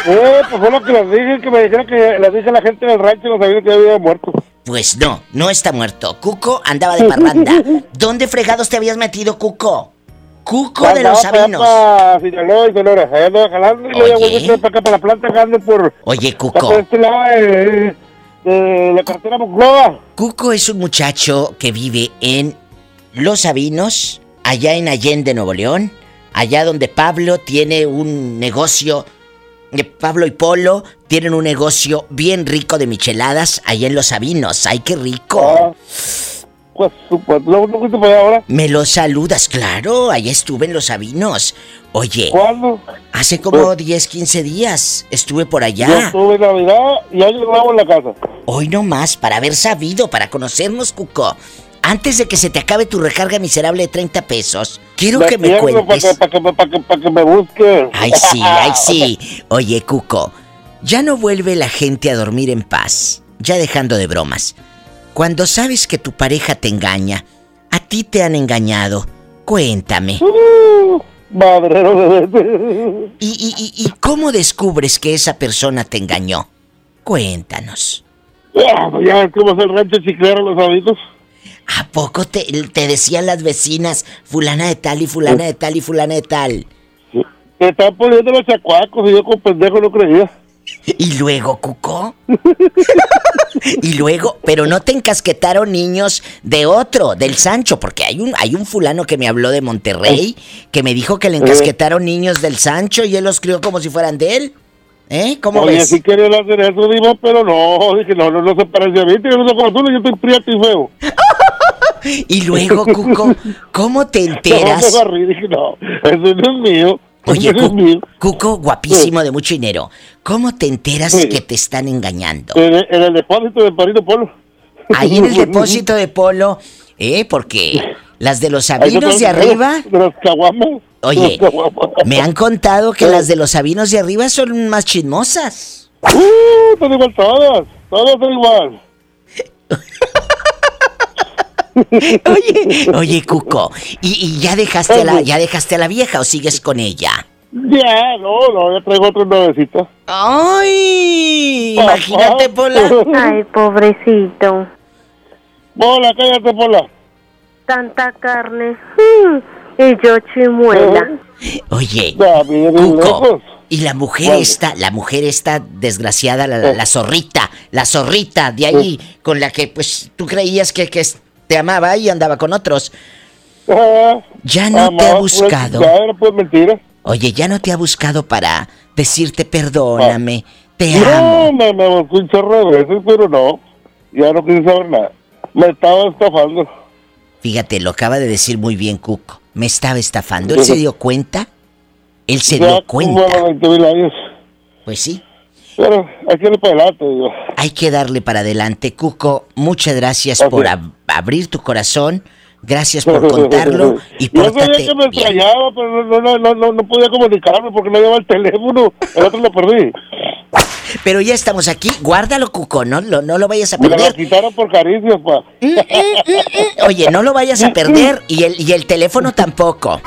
Eh, pues fue lo que les dije, que me dijeron que les dije a la gente del rancho no sabía que había muerto. Pues no, no está muerto. Cuco andaba de parranda. ¿Dónde fregados te habías metido, Cuco? Cuco de los Sabinos. Para Sinaloa y Sonora. Allá andaba jalando y luego volví para acá para la planta que ando por... Oye, Cuco. este lado de, de la carretera Monclova. Cuco es un muchacho que vive en Los Sabinos, allá en Allende, Nuevo León, allá donde Pablo tiene un negocio. Pablo y Polo tienen un negocio bien rico de micheladas allá en Los Sabinos. ¡Ay, qué rico! Pues, pues, ¿no, no fuiste para allá ahora? Me lo saludas, claro. Allá estuve en Los Sabinos. Oye. ¿Cuándo? Hace como 10, 15 días estuve por Yo allá. estuve en Navidad y nuevo en la casa. Hoy no más, para haber sabido, para conocernos, Cuco. Antes de que se te acabe tu recarga miserable de 30 pesos, quiero que me Para que, cuentes. para que, me- que, que. Ay, sí, ay, sí. Oye, Cuco, ya no vuelve la gente a dormir en paz, ya dejando de bromas. Cuando sabes que tu pareja te engaña, a ti te han engañado, cuéntame. De ¿Y, y, y, y cómo descubres que esa persona te engañó? Cuéntanos. Ya, pues ya ves cómo es el rancho chiclero, los amigos. ¿A poco te, te decían las vecinas, fulana de tal y fulana de tal y fulana de tal? Me estaban poniendo los chacuacos y yo con pendejo no creía. ¿Y luego, Cuco? y luego, pero no te encasquetaron niños de otro, del Sancho, porque hay un, hay un fulano que me habló de Monterrey, que me dijo que le encasquetaron niños del Sancho y él los crió como si fueran de él. ¿Eh? ¿Cómo Oye, ves? sí quería hacer eso, Diva, pero no. Dije, no, no, no se parece a mí. Yo no soy como tú, yo estoy prieto y feo. Y luego, Cuco, ¿cómo te No, enteras? me barrí, dije, no, eso no es mío. Oye, eso no es Cu- mío. Cuco, guapísimo de mucho dinero. ¿Cómo te enteras Sí. que te están engañando? En, el- en el depósito de Parito Polo. Ahí en el depósito de polo, ¿eh? Porque las de los sabinos de arriba, De los caguamas. Oye, me han contado que las de los sabinos de arriba son más chismosas. Uh, son igual todas. Todas son igual. Oye, oye, Cuco, ¿y, y ya dejaste a la, ya dejaste a la vieja o sigues con ella? Ya, no, no, ya traigo otra nuevecita. ¡Ay! Imagínate, Pola. Ay, pobrecito. Pola, cállate, Pola. Tanta carne. Mm, Y yo chimuela. Oye, Cuco, y la mujer ¿Cuál? esta, la mujer esta desgraciada, la, la zorrita, la zorrita de ahí, con la que pues tú creías que, te amaba y andaba con otros. Ya no te ha Amaba, buscado. Ya era pues mentira. Oye, ya no te ha buscado para decirte perdóname, te amo. No, me, me buscó un chorro de veces, pero no. Ya no quise saber nada. Me estaba estafando. Fíjate, lo acaba de decir muy bien Cuco. Me estaba estafando. ¿Él se dio cuenta? Él se Ya dio cuenta. como 20 mil años. Pues sí. Pero hay que irle para adelante, digo. Hay que darle para adelante, Cuco. Muchas gracias por ab- abrir tu corazón. Gracias por contarlo y Yo sabía pórtate que me bien. extrañaba, pero no, no, no, no, no podía comunicarme porque no llevaba el teléfono. El otro lo perdí. Pero ya estamos aquí. Guárdalo, Cuco. No, lo- no lo vayas a Me lo perder. quitaron por caricias, pa. Oye, no lo vayas a perder y el, y el teléfono tampoco.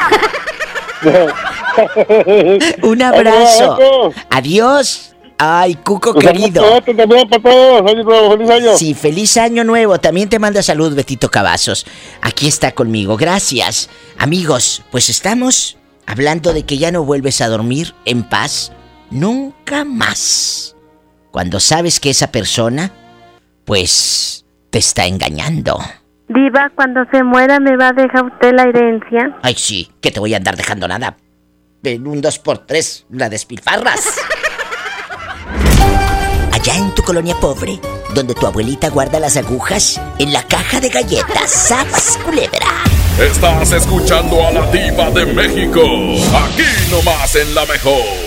Un abrazo. Adiós. Ay, Cuco Pues, querido. abrazote también para todos. Año nuevo, feliz año. Sí, feliz año nuevo. También te manda salud, Betito Cavazos. Aquí está conmigo. Gracias. Amigos, pues estamos hablando de que ya no vuelves a dormir en paz nunca más. Cuando sabes que esa persona, pues, te está engañando. Diva, cuando se muera me va a dejar usted la herencia. Ay, sí, que te voy a andar dejando nada. En un 2x3 la despilfarras. Allá en tu colonia pobre, donde tu abuelita guarda las agujas en la caja de galletas, ¡Sabas, culebra! Estás escuchando a la diva de México. Aquí nomás en la mejor.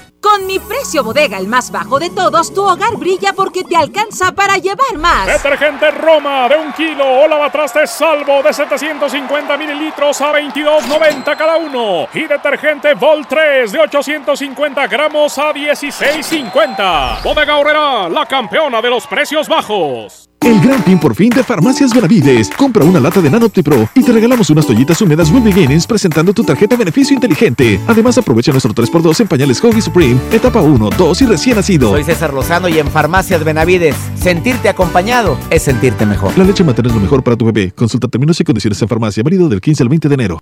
Con mi precio bodega, el más bajo de todos, tu hogar brilla porque te alcanza para llevar más. Detergente Roma de un kilo o lavatrastes salvo de 750 mililitros a 22.90 cada uno. Y detergente Vol 3 de 850 gramos a 16.50. Bodega Horrera, la campeona de los precios bajos. El gran fin por fin de Farmacias Benavides. Compra una lata de Nanoptipro y te regalamos unas toallitas húmedas Will Beginnings presentando tu tarjeta beneficio inteligente. Además aprovecha nuestro 3x2 en pañales Hoggy Supreme, etapa 1, 2 y recién nacido. Soy César Lozano y en Farmacias Benavides, sentirte acompañado es sentirte mejor. La leche materna es lo mejor para tu bebé. Consulta términos y condiciones en farmacia, válido del 15 al 20 de enero.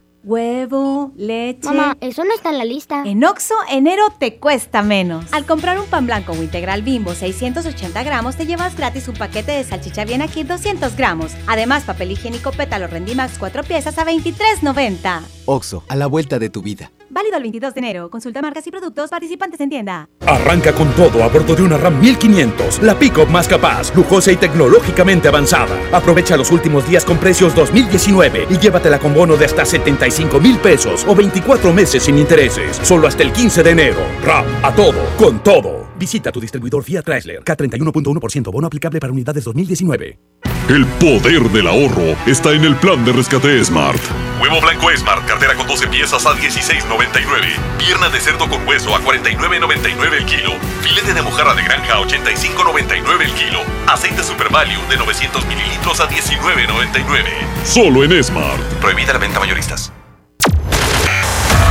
Huevo, leche. Mamá, eso no está en la lista. En Oxo, enero te cuesta menos. Al comprar un pan blanco o integral bimbo 680 gramos, te llevas gratis un paquete de salchicha bien aquí 200 gramos. Además, papel higiénico pétalo Rendimax 4 piezas a 23.90. Oxo, a la vuelta de tu vida. Válido el 22 de enero. Consulta marcas y productos participantes en tienda. Arranca con todo a bordo de una RAM 1500, la pick-up más capaz, lujosa y tecnológicamente avanzada. Aprovecha los últimos días con precios 2019 y llévatela con bono de hasta 75 mil pesos o 24 meses sin intereses, solo hasta el 15 de enero. RAM, a todo, con todo. Visita tu distribuidor Fiat Chrysler, K31.1% bono aplicable para unidades 2019. El poder del ahorro está en el plan de rescate Smart. Huevo blanco Smart, cartera con 12 piezas a 16.99. Pierna de cerdo con hueso a 49.99 el kilo. Filete de mojarra de granja a 85.99 el kilo. Aceite Super Value de 900 mililitros a 19.99. Solo en Smart. Prohibida la venta mayoristas.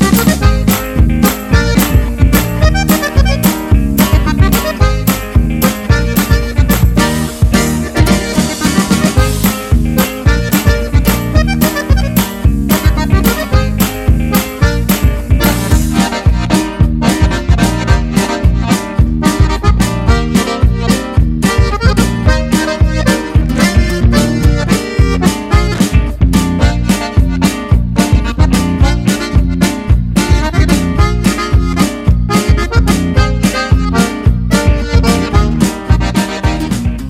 Thank you.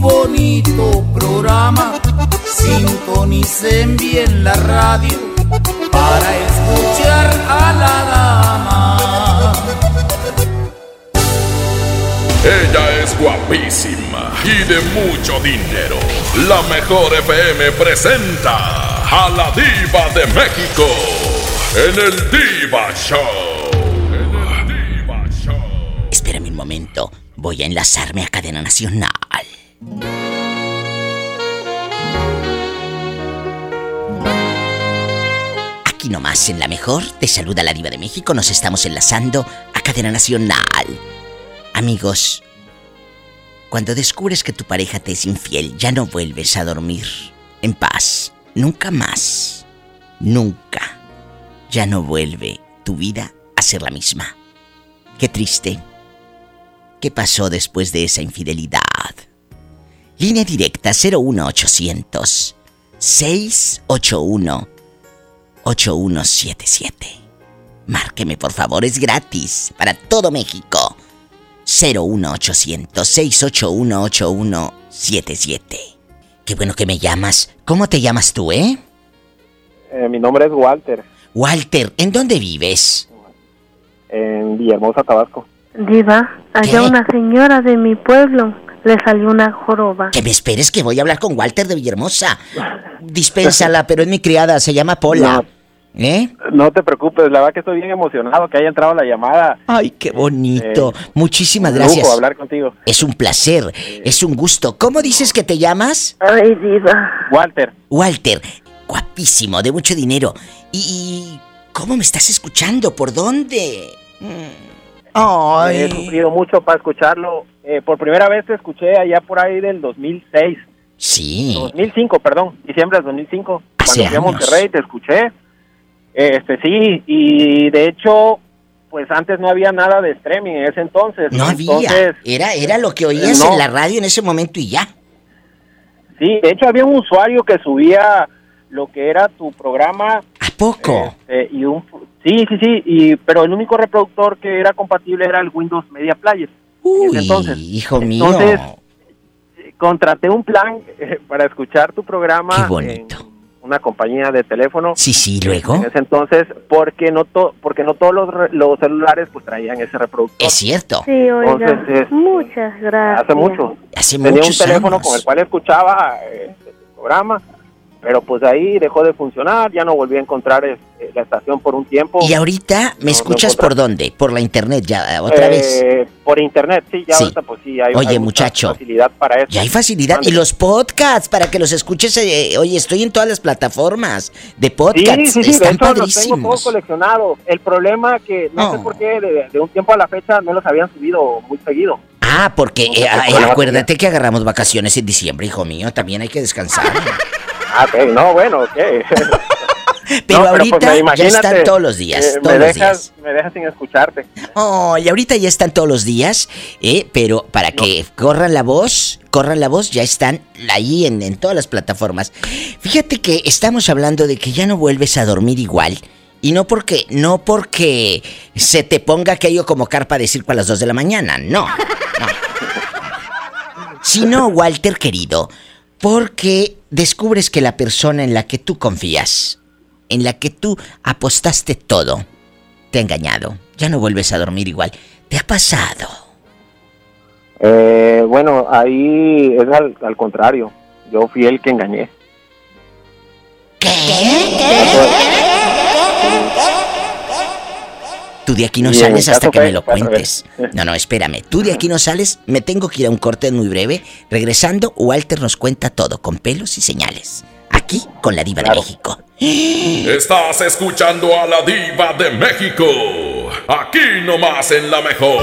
bonito programa. Sintonicen bien la radio para escuchar a la dama. Ella es guapísima y de mucho dinero. La mejor FM presenta a la diva de México en el Diva Show. Espérame un momento. Voy a enlazarme a cadena nacional. Aquí nomás en la mejor, te saluda la diva de México. Nos estamos enlazando a cadena nacional. Amigos, cuando descubres que tu pareja te es infiel, ya no vuelves a dormir en paz. Nunca más. Nunca. Ya no vuelve tu vida a ser la misma. Qué triste. ¿Qué pasó después de esa infidelidad? Línea directa 01800 681 8177. Márqueme por favor, es gratis para todo México. 01800 681 8177. Qué bueno que me llamas. ¿Cómo te llamas tú, eh? Eh, mi nombre es Walter, Walter, ¿en dónde vives? en Villahermosa, Tabasco. Diva, allá una señora de mi pueblo le salió una joroba. Que me esperes que voy a hablar con Walter de Villahermosa. Dispénsala, pero es mi criada, se llama Pola. ¿Eh? No te preocupes, la verdad que estoy bien emocionado que haya entrado la llamada. Ay, qué bonito. Eh, Muchísimas un gracias. hablar contigo. Es un placer, es un gusto. ¿Cómo dices que te llamas? Ay, Diva. Walter. Walter, guapísimo, de mucho dinero. ¿Y, cómo me estás escuchando? ¿Por dónde? Ay. He sufrido mucho para escucharlo. Eh, por primera vez te escuché allá por ahí del 2006. Sí. 2005, perdón. Diciembre del 2005. Hace Cuando fui a. Monterrey te escuché. Este, sí, y de hecho, pues antes no había nada de streaming en ese entonces. No había. Era, era lo que oías no. en la radio en ese momento y ya. Sí, de hecho había un usuario que subía lo que era tu programa. ¿A poco? este, y un, sí, sí, sí, y, pero el único reproductor que era compatible era el Windows Media Player. en ese entonces. hijo mío. Entonces, eh, contraté un plan eh, para escuchar tu programa. Qué bonito. en una compañía de teléfono. Sí, sí, luego. En ese entonces, porque no to- porque no todos los, re- los celulares pues traían ese reproductor. Es cierto. Sí, oiga. Entonces, es- Muchas gracias. Hace mucho. Hace Tenía muchos un teléfono años. con el cual escuchaba eh, el programa, pero pues ahí dejó de funcionar, ya no volví a encontrar eh, la estación por un tiempo. Y ahorita me No, no escuchas encontré. por dónde? Por la internet ya, otra Eh, vez. Por internet, sí, ya Sí. ahorita pues sí hay, Oye, hay mucha muchacho. facilidad para eso. Ya hay facilidad. Y los podcasts, para que los escuches. eh, oye, estoy en todas las plataformas de Sí, podcasts. sí, sí, de Están hecho los tengo todos padrísimos. coleccionados. El problema que no sé Oh. por qué de, de un tiempo a la fecha no los habían subido muy seguido. Ah, porque eh, eh, acuérdate que agarramos vacaciones en diciembre, hijo mío. También hay que descansar. Ah, ok, no, bueno, ok. Pero No, ahorita pues, ya están todos los días, eh, todos me, los dejas, me dejas sin escucharte. Oh, y ahorita ya están todos los días, ¿eh? Pero para que corran la voz, corran la voz, ya están ahí en, en todas las plataformas. Fíjate que estamos hablando de que ya no vuelves a dormir igual. Y no porque, no porque se te ponga aquello como carpa de circo a las 2 de la mañana, no, no. Sino, Walter querido, porque descubres que la persona en la que tú confías, en la que tú apostaste todo, te ha engañado. Ya no vuelves a dormir igual. ¿Te ha pasado? Eh, bueno, ahí es al, al contrario. Yo fui el que engañé. Tú de aquí no Y sales hasta que me lo cuentes. No, no, espérame. Tú de aquí no sales. Me tengo que ir a un corte muy breve. Regresando, Walter nos cuenta todo, con pelos y señales. aquí con la diva de México. Estás escuchando a la diva de México. Aquí nomás en la mejor.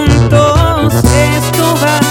Esto va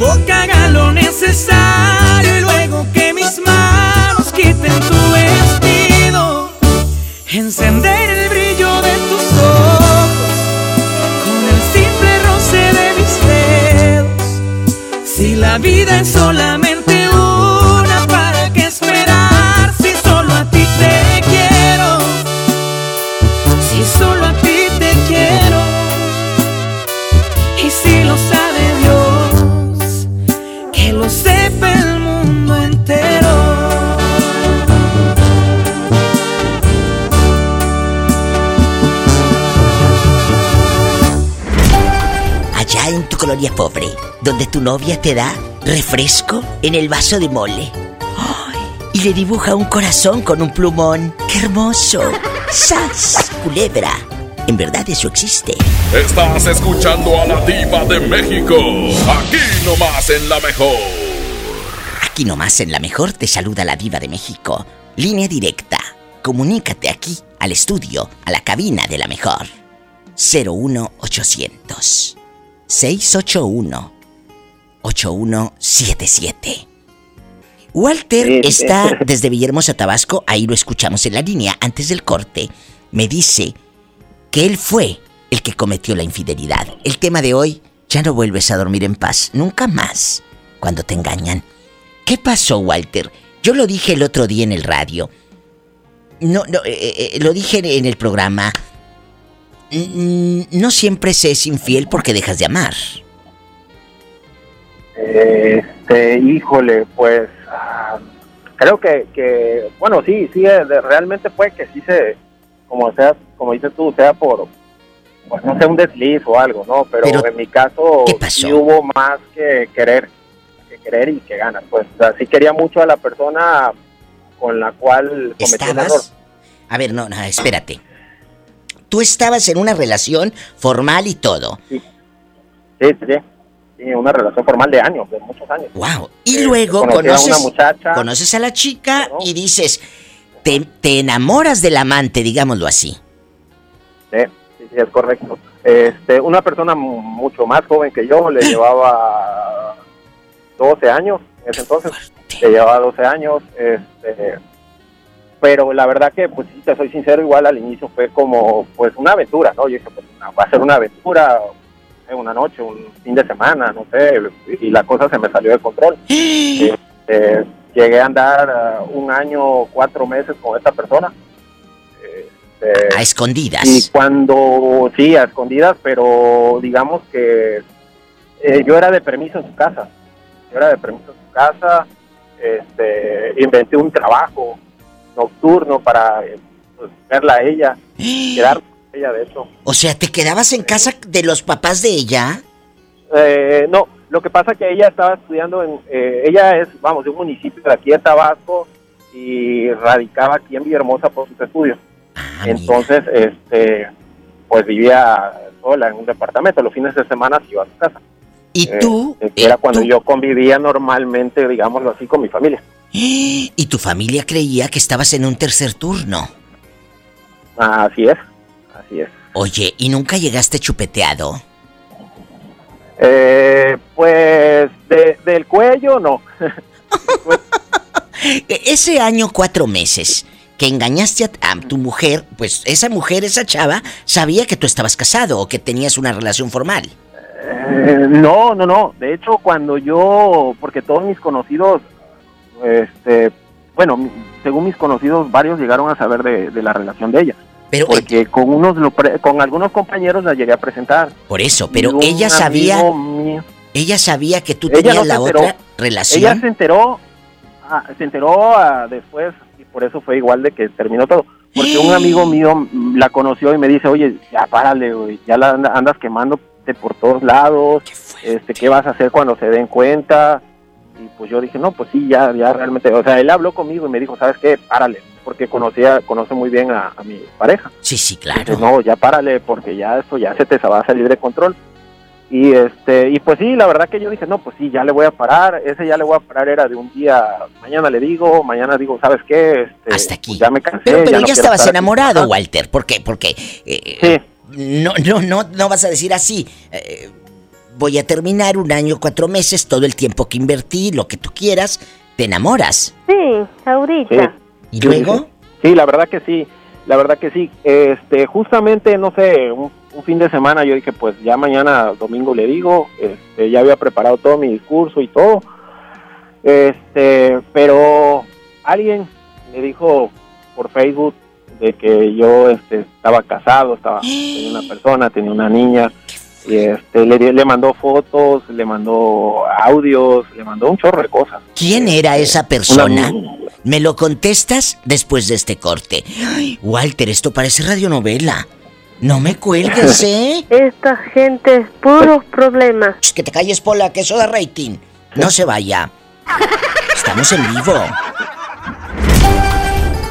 que mi boca haga lo necesario y luego que mis manos quiten tu vestido. Encender el brillo de tus ojos con el simple roce de mis dedos. Si la vida es solamente donde tu novia te da refresco en el vaso de mole. ¡Ay! Y le dibuja un corazón con un plumón. ¡Qué hermoso! ¡Sas! Culebra. En verdad eso existe. Estás escuchando a la diva de México. Aquí nomás en la mejor. Aquí nomás en la mejor te saluda la diva de México. Línea directa. Comunícate aquí, al estudio, a la cabina de la mejor. 01800 681 8177. Walter Sí, sí. está desde Villahermosa, Tabasco, ahí lo escuchamos en la línea antes del corte. Me dice que él fue el que cometió la infidelidad. El tema de hoy, ya no vuelves a dormir en paz, nunca más, cuando te engañan. ¿Qué pasó, Walter? Yo lo dije el otro día en el radio. No, no, eh, eh, lo dije en el programa. No siempre se es infiel porque dejas de amar. Este, híjole, pues creo que, que, bueno, sí, sí, eh, realmente fue que sí se, como sea, como dices tú, sea por, pues no sé, un desliz o algo, ¿no? Pero, Pero, en mi caso sí hubo más que querer, que querer y que ganas, pues, o sea, sí quería mucho a la persona con la cual cometí un error. ¿Estabas? A ver, no, no, espérate. Tú estabas en una relación formal y todo. Sí, sí, sí, sí, una relación formal de años, de muchos años. Wow. Y luego conocí a conoces, una muchacha. conoces a la chica y dices, te, te enamoras del amante, digámoslo así. Sí, sí, es correcto. Este, una persona mu- mucho más joven que yo, le llevaba 12 años, en ese entonces, le llevaba 12 años, este, pero la verdad que, pues si te soy sincero, igual al inicio fue como, pues una aventura, ¿no? Yo dije, pues va a ser una aventura, sé, una noche, un fin de semana, no sé, y la cosa se me salió de control. Este, llegué a andar ah, un año, cuatro meses con esta persona. Este, A escondidas. y cuando, sí, a escondidas, pero digamos que eh, yo era de permiso en su casa. Yo era de permiso en su casa. Este, inventé un trabajo nocturno para eh, pues, verla a ella, quedar con ella de eso. O sea, ¿te quedabas en casa de los papás de ella? Eh, no, lo que pasa que ella estaba estudiando en, eh, ella es, vamos, de un municipio de aquí de Tabasco y radicaba aquí en Villahermosa por sus estudios. Entonces, este, pues vivía sola en un departamento. Los fines de semana se iba a su casa. ¿Y Eh, tú? eh, era cuando yo convivía normalmente, digámoslo así, con mi familia. Y tu familia creía que estabas en un tercer turno. Así es, así es. Oye, ¿y nunca llegaste chupeteado? Eh, pues de- del cuello no. E- Ese año, cuatro meses, que engañaste a, a tu mujer, pues esa mujer, esa chava, sabía que tú estabas casado o que tenías una relación formal. Eh, no, no, no. De hecho, cuando yo, porque todos mis conocidos, este, bueno, según mis conocidos, varios llegaron a saber de, de la relación de ella. Pero porque con unos, lo pre- con algunos compañeros la llegué a presentar. Por eso, pero ella sabía, mío- ella sabía que tú Ella tenías no la enteró. otra relación. Ella se enteró, ah, se enteró ah, después y por eso fue igual de que terminó todo. Porque un amigo mío la conoció y me dice, oye, ya párale, güey, ya la anda- andas quemándote por todos lados, este, ¿qué vas a hacer cuando se den cuenta? Y pues yo dije, no, pues sí, ya, ya realmente, o sea, él habló conmigo y me dijo, ¿sabes qué? Párale, porque conocía, conoce muy bien a, a mi pareja. Sí, sí, claro. no, ya párale, porque ya esto ya se te va a salir de control. Y este, y pues sí, la verdad que yo dije, no, pues sí, ya le voy a parar, ese ya le voy a parar era de un día, mañana le digo, mañana digo, ¿sabes qué? Este, Hasta aquí. ya me cansé. Pero, pero ya ya, no quiero estabas aquí. enamorado. Walter. ¿Por qué? Porque eh, no, no, no, no vas a decir así. eh, voy a terminar un año, cuatro meses, todo el tiempo que invertí, lo que tú quieras, te enamoras. Sí, ahorita. ¿Y luego? Sí, la verdad que sí, la verdad que sí. Este, justamente, no sé, un, un fin de semana yo dije, pues ya mañana domingo le digo, este, ya había preparado todo mi discurso y todo. Este, pero alguien me dijo por Facebook de que yo este, estaba casado, estaba tenía una persona, tenía una niña y este le, le mandó fotos, le mandó audios, le mandó un chorro de cosas. ¿Quién era esa persona? Me lo contestas después de este corte. Ay, Walter, esto parece radionovela. No me cuelgues, ¿eh? Esta gente es puros problemas. Ch, Que te calles, Pola, que eso da rating. No se vaya. Estamos en vivo.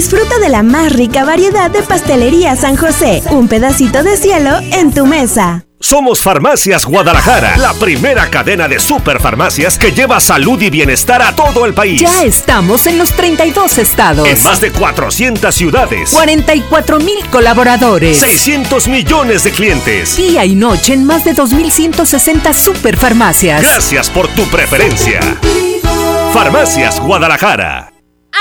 Disfruta de la más rica variedad de pastelería San José. Un pedacito de cielo en tu mesa. Somos Farmacias Guadalajara, la primera cadena de superfarmacias que lleva salud y bienestar a todo el país. Ya estamos en los 32 estados. En más de 400 ciudades. 44 mil colaboradores. 600 millones de clientes. Día y noche en más de 2.160 superfarmacias. Gracias por tu preferencia. Farmacias Guadalajara.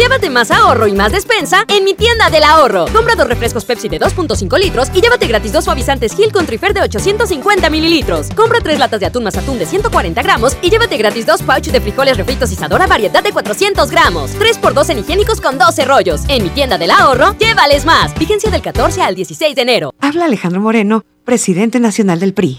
Llévate más ahorro y más despensa en mi tienda del ahorro. Compra dos refrescos Pepsi de 2.5 litros y llévate gratis dos suavizantes Gil con Trifer de 850 mililitros. Compra tres latas de atún más atún de 140 gramos y llévate gratis dos pouches de frijoles refritos y Sadora variedad de 400 gramos. 3x2 en higiénicos con 12 rollos. En mi tienda del ahorro, llévales más. Vigencia del 14 al 16 de enero. Habla Alejandro Moreno, presidente nacional del PRI.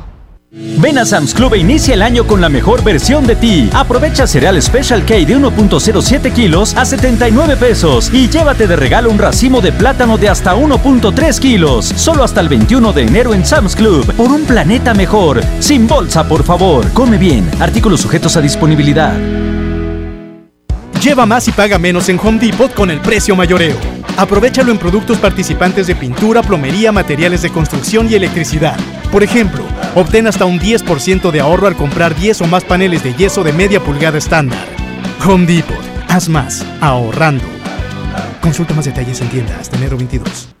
Ven a Sam's Club e inicia el año con la mejor versión de ti. Aprovecha cereal Special K de 1.07 kilos a 79 pesos y llévate de regalo un racimo de plátano de hasta 1.3 kilos. Solo hasta el 21 de enero en Sam's Club. Por un planeta mejor. Sin bolsa, por favor. Come bien. Artículos sujetos a disponibilidad. Lleva más y paga menos en Home Depot con el precio mayoreo. Aprovechalo en productos participantes de pintura, plomería, materiales de construcción y electricidad. Por ejemplo, obtén hasta un 10% de ahorro al comprar 10 o más paneles de yeso de media pulgada estándar. Home Depot. Haz más, ahorrando. Consulta más detalles en tienda hasta enero 22.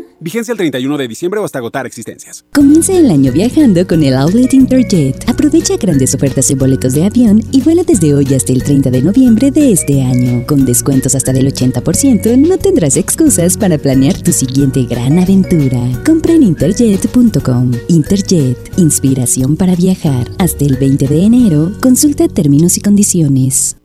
Vigencia el 31 de diciembre o hasta agotar existencias. Comienza el año viajando con el Outlet Interjet. Aprovecha grandes ofertas en boletos de avión y vuela desde hoy hasta el 30 de noviembre de este año. Con descuentos hasta del 80%, no tendrás excusas para planear tu siguiente gran aventura. Compra en interjet.com. Interjet, inspiración para viajar. Hasta el 20 de enero, consulta términos y condiciones.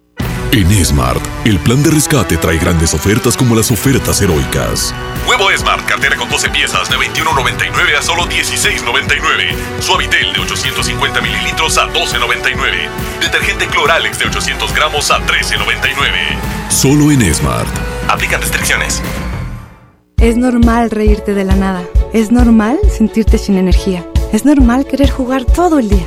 En Smart, el plan de rescate trae grandes ofertas como las ofertas heroicas. Huevo Smart, cartera con 12 piezas de 21.99 a solo 16.99. Suavitel de 850 mililitros a 12.99. Detergente Cloralex de 800 gramos a 13.99. Solo en Smart. Aplican restricciones. Es normal reírte de la nada. Es normal sentirte sin energía. Es normal querer jugar todo el día.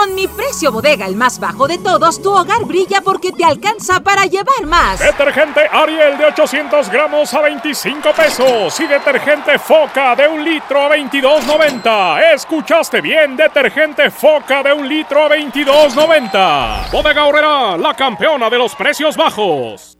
Con mi precio bodega, el más bajo de todos, tu hogar brilla porque te alcanza para llevar más. Detergente Ariel de 800 gramos a 25 pesos y detergente Foca de un litro a 22.90. Escuchaste bien, detergente Foca de un litro a 22.90. Bodega Horrera, la campeona de los precios bajos.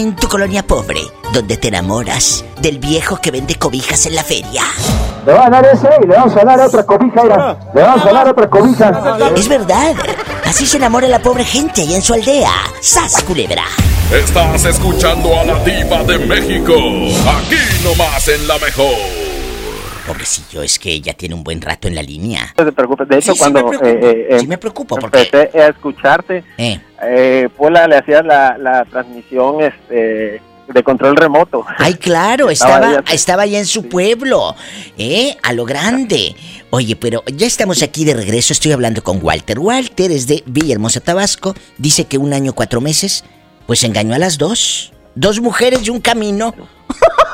En tu colonia pobre, donde te enamoras del viejo que vende cobijas en la feria. Le va a dar ese y le vamos a dar otra cobija, mira. Le vamos a dar otra cobija. Es verdad. Así se enamora la pobre gente allá en su aldea. ¡Sas, culebra! Estás escuchando a la diva de México. Aquí nomás en la mejor. Pobrecillo, es que ella tiene un buen rato en la línea. No te preocupes. De hecho, Sí, sí cuando me preocupo. eh, eh, Sí me preocupo, porque- empecé a escucharte, Eh. eh, Pola le hacías la, la transmisión este, de control remoto. Ay, claro, Estaba estaba, estaba allá en su pueblo, ¿eh? A lo grande. Oye, pero ya estamos aquí de regreso, estoy hablando con Walter. Walter es de Villahermosa, Tabasco. Dice que un año, cuatro meses, pues engañó a las dos. Dos mujeres y un camino.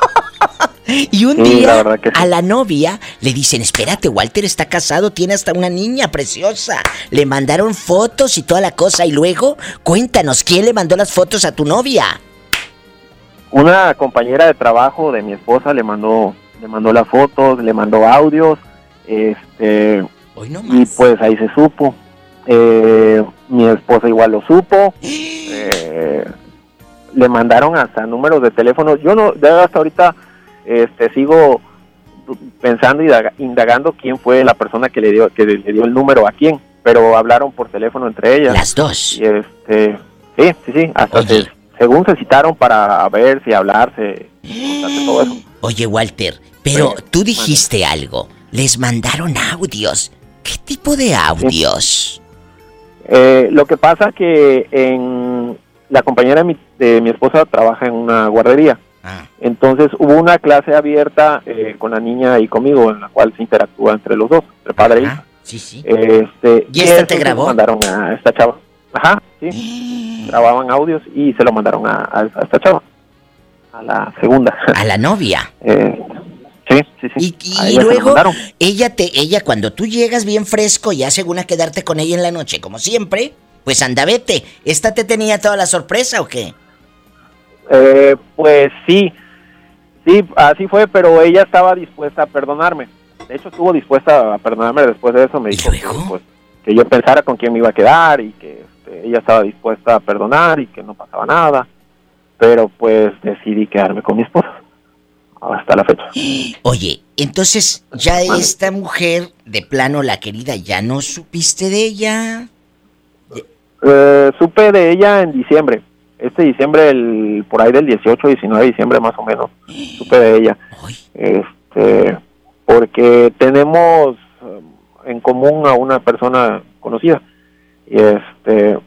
y un la día sí. a la novia le dicen, espérate, Walter está casado, tiene hasta una niña preciosa. Le mandaron fotos y toda la cosa. Y luego, cuéntanos, ¿quién le mandó las fotos a tu novia? Una compañera de trabajo de mi esposa le mandó, le mandó las fotos, le mandó audios, este, y pues ahí se supo. Eh, mi esposa igual lo supo. eh, le mandaron hasta números de teléfono. Yo no, de hasta ahorita, este, sigo pensando y daga- indagando quién fue la persona que le dio, que le dio el número a quién, pero hablaron por teléfono entre ellas. Las dos. Y este, sí, sí, sí, hasta se- según se citaron para ver si hablarse, todo eso. Oye, Walter, pero tú dijiste algo. Les mandaron audios. ¿Qué tipo de audios? Eh, lo que pasa que en la compañera de mi, de mi esposa trabaja en una guardería. Entonces hubo una clase abierta eh, con la niña y conmigo en la cual se interactúa entre los dos, entre padre e hija. Sí, sí. Este, ¿Y esta te grabó? mandaron a esta chava. Ajá, sí. Grababan audios y se lo mandaron a, a- a esta chava. A la segunda. A la novia. Eh, sí, sí, sí. Y, y luego, ella te, ella cuando tú llegas bien fresco, ya según a quedarte con ella en la noche, como siempre, pues anda vete. ¿Esta te tenía toda la sorpresa o qué? Eh, pues sí, sí, así fue, pero ella estaba dispuesta a perdonarme. De hecho, estuvo dispuesta a perdonarme después de eso. Me dijo que, pues, que yo pensara con quién me iba a quedar y que este, ella estaba dispuesta a perdonar y que no pasaba nada. Pero pues decidí quedarme con mi esposa hasta la fecha. Oye, entonces ya esta mujer, de plano la querida, ¿ya no supiste de ella? Eh, supe de ella en diciembre. Este diciembre, el, por ahí del 18, 19 de diciembre más o menos, supe de ella. Este, porque tenemos eh, en común a una persona conocida. Y este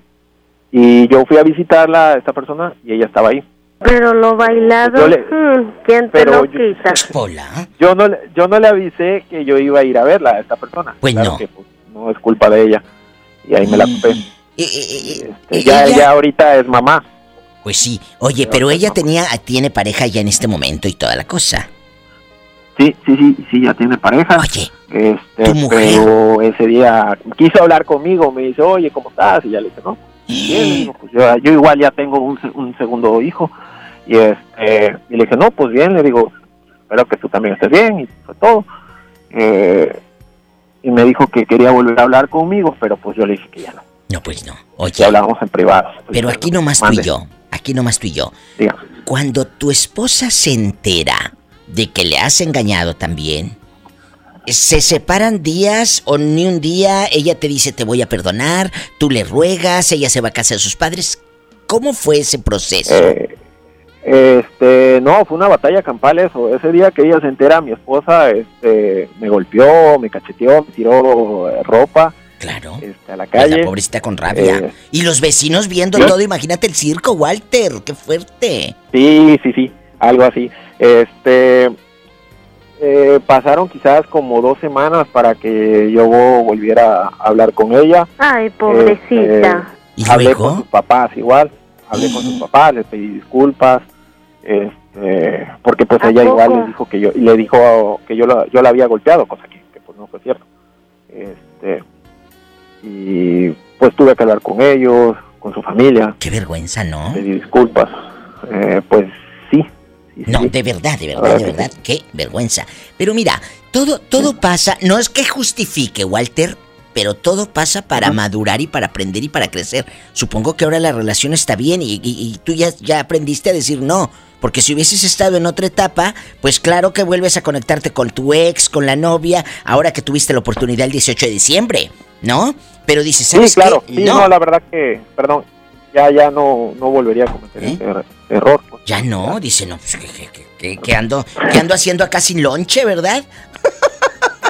y yo fui a visitarla a esta persona y ella estaba ahí. Pero lo bailado, Yo le- mm, ¿quién te pero lo yo- quita? Yo no, le- yo no le avisé que yo iba a ir a verla a esta persona. Pues Claro no. que, pues, no es culpa de ella. Y ahí me la ocupé. Este, ya, ella- ella ahorita es mamá. Pues sí. Oye, pero ella tenía, tiene pareja ya en este momento y toda la cosa. Sí, sí, sí, sí, ya tiene pareja. Oye, este, pero ese día quiso hablar conmigo, me dice, oye, ¿cómo estás? Y ya le dije, no, bien, le digo, pues yo, yo igual ya tengo un, un segundo hijo. Y, este, y le dije, no, pues bien, le digo, espero que tú también estés bien, y fue todo. Eh, y me dijo que quería volver a hablar conmigo, pero pues yo le dije que ya no. No, pues no. Oye. Que hablábamos en privado. Pero aquí nomás tú y yo. Aquí nomás tú y yo. Diga. Cuando tu esposa se entera de que le has engañado también, ¿se separan días o ni un día? Ella te dice te voy a perdonar, tú le ruegas, ella se va a casa de sus padres. ¿Cómo fue ese proceso? Eh, este, no, fue una batalla campal eso. Ese día que ella se entera, mi esposa este, me golpeó, me cacheteó, me tiró eh, ropa. Claro. Este, a la calle. la pobrecita con rabia. Eh, y los vecinos viendo ¿sí? todo, imagínate el circo, Walter, qué fuerte. Sí, sí, sí, algo así. Este, eh, pasaron quizás como dos semanas para que yo volviera a hablar con ella. Ay, pobrecita. Este, hablé con sus papás igual, hablé con sus papás, les pedí disculpas, este, porque pues ¿A ella igual les dijo que yo, y le dijo que yo la, yo la había golpeado, cosa que, que, pues no fue cierto. Este, y pues tuve que hablar con ellos, con su familia. Qué vergüenza, ¿no? Disculpas. Eh, pues sí. sí, No, sí. de verdad, de verdad, de verdad, qué vergüenza. Pero mira, todo, todo pasa, no es que justifique, Walter, pero todo pasa para madurar y para aprender y para crecer. Supongo que ahora la relación está bien y, tú ya, ya aprendiste a decir no. Porque si hubieses estado en otra etapa, pues claro que vuelves a conectarte con tu ex, con la novia, ahora que tuviste la oportunidad el 18 de diciembre, ¿no? Pero dices, ¿sabes sí, claro. Sí, no. la verdad que, perdón, ya ya no, no volvería a cometer ¿Eh? ese error. Pues. Ya no, dice, no, pues, ¿qué, ando, ¿qué ando haciendo acá sin lonche, verdad?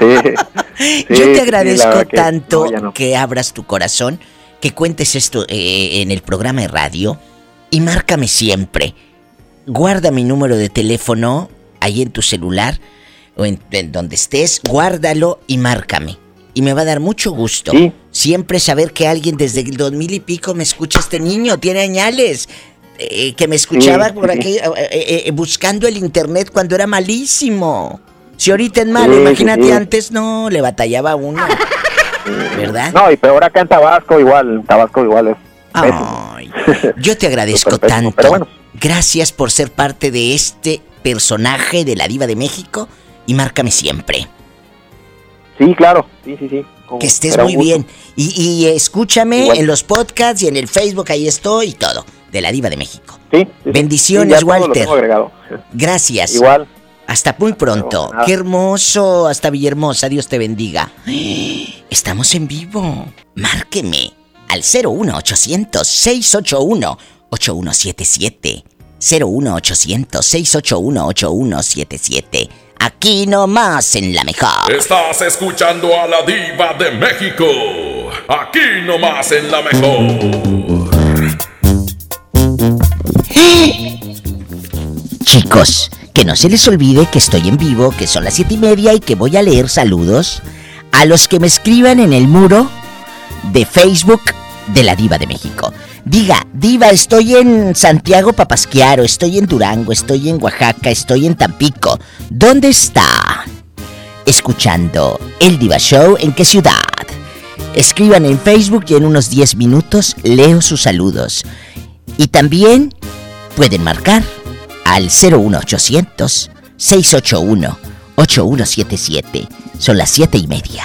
Yo te agradezco tanto que, abras tu corazón, que cuentes esto eh, en el programa de radio y márcame siempre. Guarda mi número de teléfono ahí en tu celular o en, donde estés, guárdalo y márcame. Y me va a dar mucho gusto siempre saber que alguien desde el dos mil y pico me escucha este niño, tiene añales. Eh, que me escuchaba por aquí eh, buscando el internet cuando era malísimo. Si ahorita es malo, imagínate antes, no, le batallaba uno. ¿Verdad? No, y peor acá en Tabasco igual, Tabasco igual es. Ay, yo te agradezco tanto. Gracias por ser parte de este personaje de la diva de México y márcame siempre. Sí, claro, sí, sí, sí. que estés muy bien. Y, escúchame en los podcasts y en el Facebook, ahí estoy y todo, de la diva de México. Sí. Bendiciones, Walter. Gracias. Igual. Hasta muy pronto. Qué hermoso. Hasta Villahermosa. Dios te bendiga. Estamos en vivo. Márqueme al 01800 681 8177. 01800 681 8177. Aquí nomás en la mejor. Estás escuchando a la diva de México. Aquí nomás en la mejor. Chicos, que no se les olvide que estoy en vivo, que son las siete y media y que voy a leer saludos a los que me escriban en el muro de Facebook de la Diva de México. Diga, Diva, estoy en Santiago Papasquiaro, estoy en Durango, estoy en Oaxaca, estoy en Tampico. ¿Dónde está? Escuchando el Diva Show, ¿en qué ciudad? Escriban en Facebook y en unos 10 minutos leo sus saludos. Y también pueden marcar al 01800 681 8177. Son las siete y media.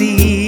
see.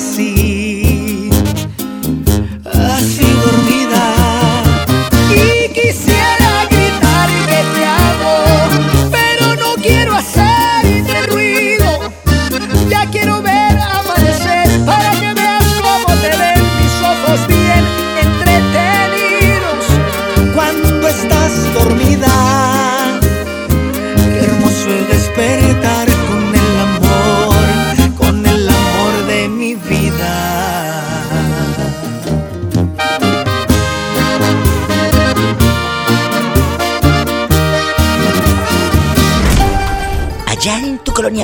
see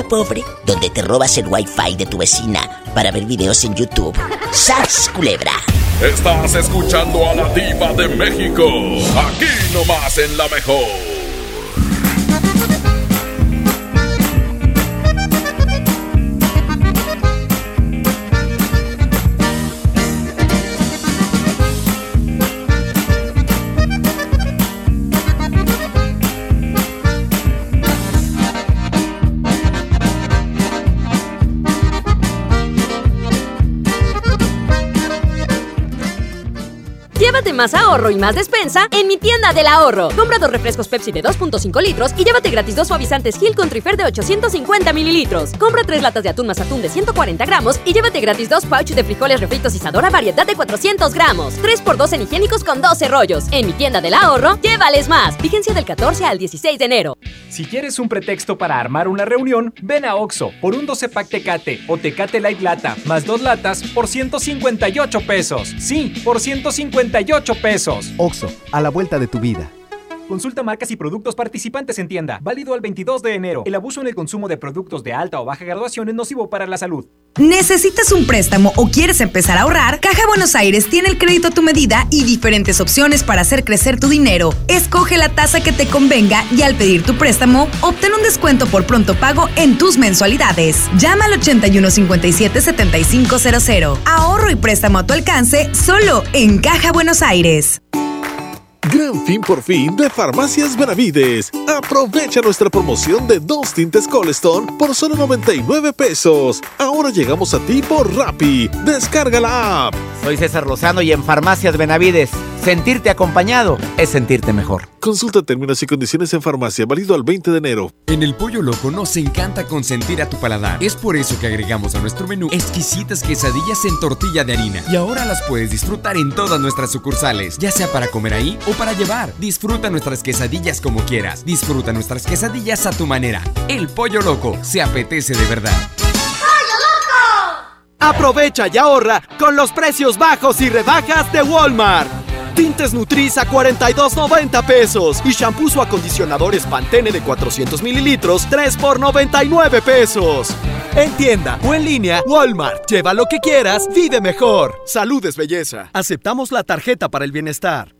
pobre, donde te robas el wifi de tu vecina para ver videos en YouTube. ¡Sas, culebra! Estás escuchando a la diva de México, aquí nomás en La Mejor. Más ahorro y más despensa en mi tienda del ahorro. Compra dos refrescos Pepsi de 2.5 litros y llévate gratis dos suavizantes Gil con Trifer de 850 mililitros. Compra tres latas de atún más atún de 140 gramos y llévate gratis dos pouches de frijoles refritos Isadora variedad de 400 gramos. 3x2 en higiénicos con 12 rollos. En mi tienda del ahorro, llévales más. Vigencia del 14 al 16 de enero. Si quieres un pretexto para armar una reunión, ven a Oxo por un 12 pack Tecate o Tecate Light Lata más dos latas por 158 pesos. Sí, por 158 pesos. Oxo, a la vuelta de tu vida. Consulta marcas y productos participantes en tienda. Válido al 22 de enero. El abuso en el consumo de productos de alta o baja graduación es nocivo para la salud. ¿Necesitas un préstamo o quieres empezar a ahorrar? Caja Buenos Aires tiene el crédito a tu medida y diferentes opciones para hacer crecer tu dinero. Escoge la tasa que te convenga y al pedir tu préstamo, obtén un descuento por pronto pago en tus mensualidades. Llama al 8157 7500. Ahorro y préstamo a tu alcance solo en Caja Buenos Aires. Gran fin por fin de Farmacias Benavides. Aprovecha nuestra promoción de dos tintes Colestone por solo 99 pesos. Ahora llegamos a ti por Rappi. Descarga la app. Soy César Lozano y en Farmacias Benavides. Sentirte acompañado es sentirte mejor. Consulta términos y condiciones en farmacia, válido al 20 de enero. En el Pollo Loco nos encanta consentir a tu paladar. Es por eso que agregamos a nuestro menú exquisitas quesadillas en tortilla de harina. Y ahora las puedes disfrutar en todas nuestras sucursales, ya sea para comer ahí o para llevar. Disfruta nuestras quesadillas como quieras. Disfruta nuestras quesadillas a tu manera. El Pollo Loco se apetece de verdad. Aprovecha y ahorra con los precios bajos y rebajas de Walmart. Tintes Nutris a 42.90 pesos. Y shampoos o acondicionadores Pantene de 400 mililitros, 3 por 99 pesos. En tienda o en línea, Walmart. Lleva lo que quieras, vive mejor. Salud es belleza. Aceptamos la tarjeta para el bienestar.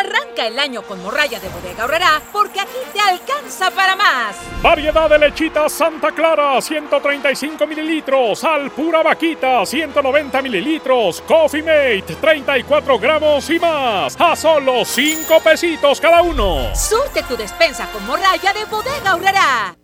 Arranca el año con morralla de bodega ahorrará porque aquí te alcanza para más. Variedad de lechita Santa Clara, 135 mililitros. Al pura vaquita, 190 mililitros. Coffee Mate, 34 gramos y más. A solo 5 pesitos cada uno. Surte tu despensa con morralla de bodega ahorrará.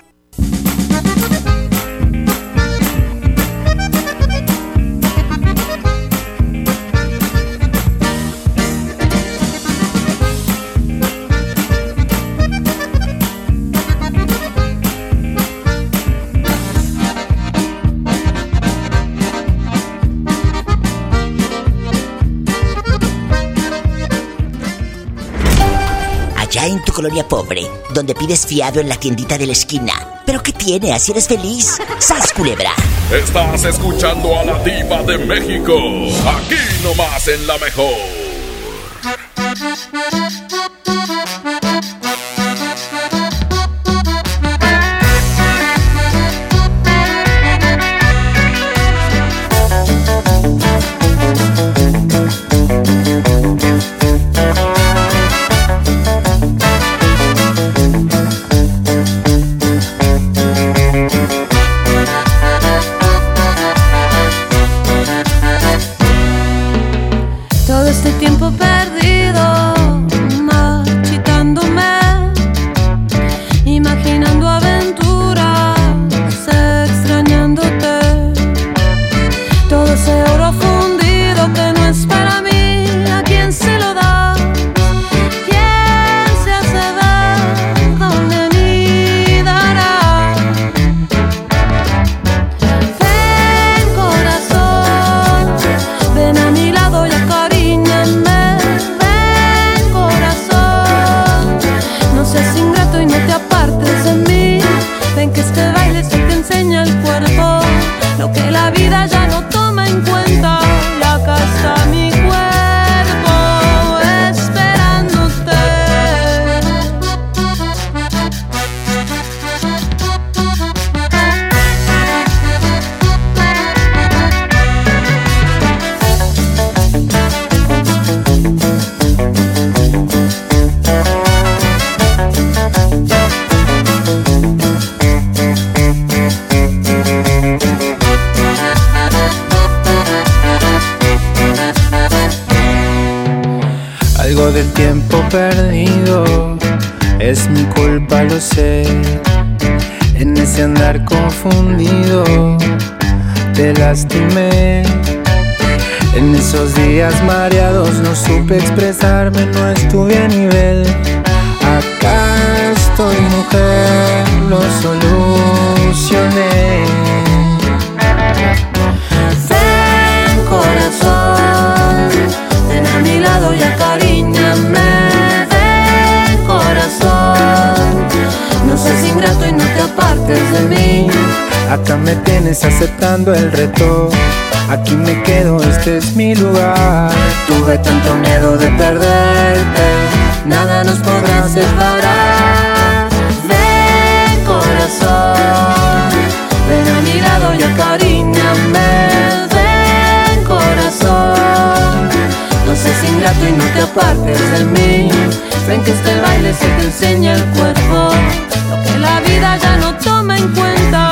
En tu colonia pobre, donde pides fiado en la tiendita de la esquina. ¿Pero qué tiene? ¿Así eres feliz? ¡Sas, culebra! Estás escuchando a la diva de México, aquí nomás en La Mejor. Acá me tienes aceptando el reto. Aquí me quedo, este es mi lugar. Tuve tanto miedo de perderte, nada nos podrá separar. Ven corazón, ven a mi lado y acaríñame. Ven corazón, no seas ingrato y no te apartes de mí. Ven que este baile se te enseña el cuerpo, lo que la vida ya no toma en cuenta.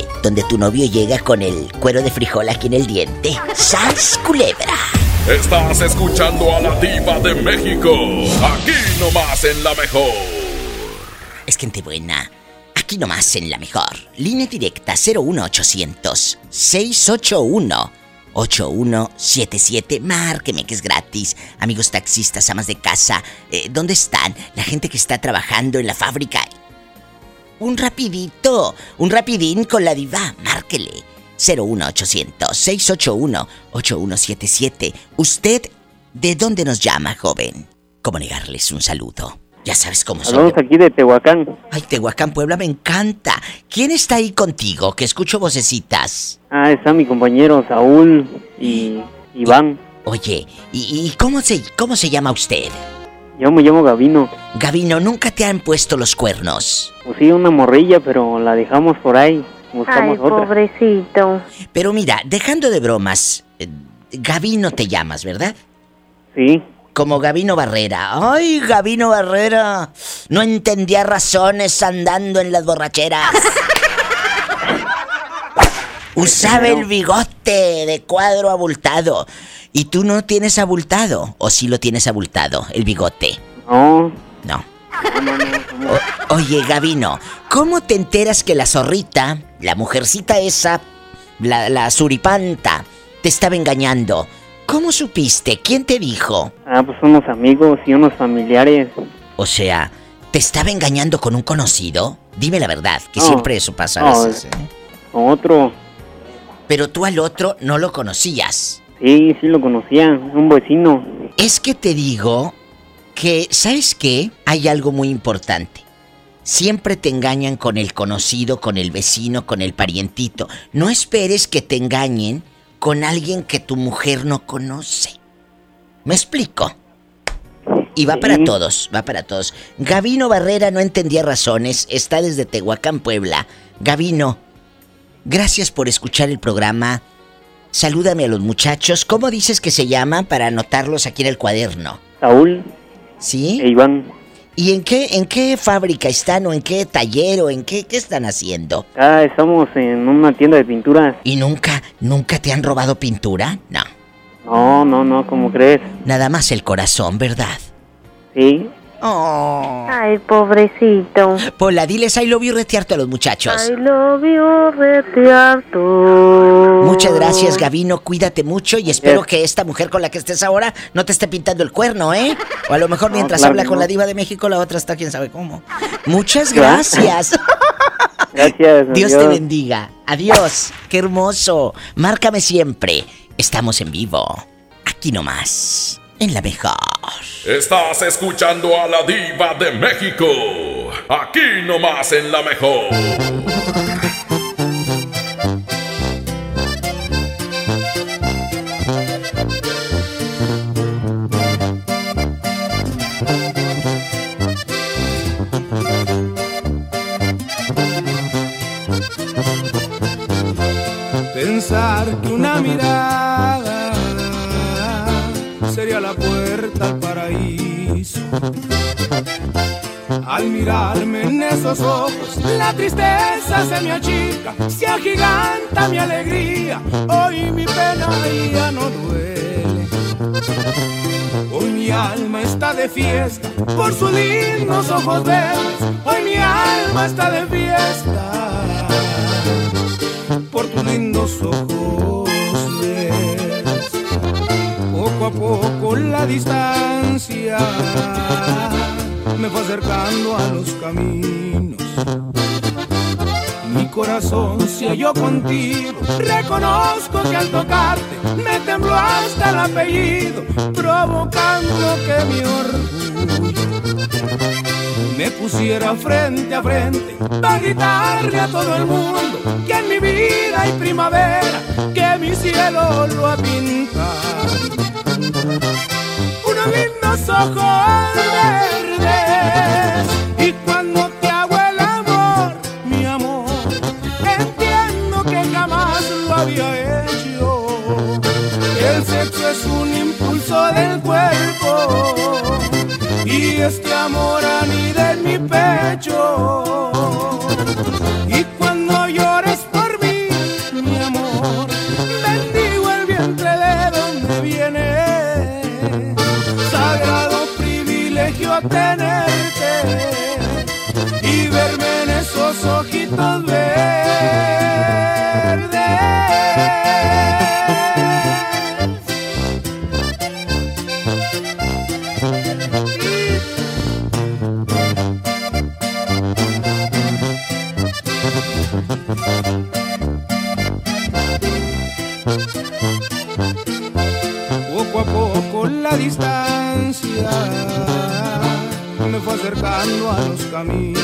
donde tu novio llega con el cuero de frijol aquí en el diente. ¡Sas, culebra! Estás escuchando a la diva de México. Aquí nomás en la mejor. Es gente buena. Aquí nomás en la mejor. Línea directa 01800 681 8177. Márqueme que es gratis. Amigos taxistas, amas de casa, eh, ¿dónde están? La gente que está trabajando en la fábrica. Un rapidito, un rapidín con la diva. Márquele. 01800 681 8177. ¿Usted de dónde nos llama, joven? ¿Cómo negarles un saludo? Ya sabes cómo soy. Hablamos aquí de Tehuacán. Ay, Tehuacán, Puebla, me encanta. ¿Quién está ahí contigo? Que escucho vocecitas. Ah, está mi compañero Saúl y Iván. Oye, ¿y, y cómo, se, cómo se llama usted? Yo me llamo Gavino. Gavino, ¿nunca te han puesto los cuernos? Pues sí, una morrilla, pero la dejamos por ahí. Buscamos otra. pobrecito. Pero mira, dejando de bromas, eh, Gavino te llamas, ¿verdad? Sí. Como Gavino Barrera. ¡Ay, Gavino Barrera! No entendía razones andando en las borracheras. Usaba el bigote de cuadro abultado. ¿Y tú no tienes abultado? ¿O sí lo tienes abultado, el bigote? No. No. O- oye, Gavino, ¿cómo te enteras que la zorrita, la mujercita esa, la, la suripanta, te estaba engañando? ¿Cómo supiste? ¿Quién te dijo? Ah, pues unos amigos y unos familiares. O sea, ¿te estaba engañando con un conocido? Dime la verdad, que No, siempre eso pasa a no, veces. ¿eh? Otro. Pero tú al otro no lo conocías. Sí, sí lo conocía. Un vecino. Es que te digo que, ¿sabes qué? Hay algo muy importante. Siempre te engañan con el conocido, con el vecino, con el parientito. No esperes que te engañen con alguien que tu mujer no conoce. ¿Me explico? Y va para todos, va para todos. Gavino Barrera no entendía razones, está desde Tehuacán, Puebla. Gavino, gracias por escuchar el programa. Salúdame a los muchachos. ¿Cómo dices que se llaman para anotarlos aquí en el cuaderno? Saúl. ¿Sí? E Iván. ¿Y en qué, en qué fábrica están o en qué taller o en qué, qué están haciendo? Ah, estamos en una tienda de pinturas. ¿Y nunca, nunca te han robado pintura? No. No, no, no, ¿cómo crees? Nada más el corazón, ¿verdad? Sí. Oh. Ay, pobrecito. Pola, diles I love you retearto a los muchachos. I love you retearto. Muchas gracias, Gavino. Cuídate mucho y espero que esta mujer con la que estés ahora no te esté pintando el cuerno, ¿eh? O a lo mejor No, mientras claro habla con la diva de México, la otra está quién sabe cómo. Muchas gracias. Gracias. Dios te adiós. bendiga. Adiós. Qué hermoso. Márcame siempre. Estamos en vivo. Aquí nomás. En la mejor. Estás escuchando a la diva de México. Aquí nomás en la mejor. Pensar que una mirada la puerta al paraíso. Al mirarme en esos ojos, la tristeza se me achica, se agiganta mi alegría. Hoy mi pena ya no duele. Hoy mi alma está de fiesta por sus lindos ojos verdes. Hoy mi alma está de fiesta por tus lindos ojos Poco a poco la distancia me fue acercando a los caminos. Mi corazón se halló contigo. Reconozco que al tocarte me tembló hasta el apellido, provocando que mi orgullo me pusiera frente a frente para gritarle a todo el mundo que en mi vida hay primavera, que mi cielo lo ha pintado. Unos lindos ojos verdes y cuando te hago el amor, mi amor, entiendo que jamás lo había hecho. El sexo es un impulso del cuerpo y este amor anida en mi pecho. Los caminos.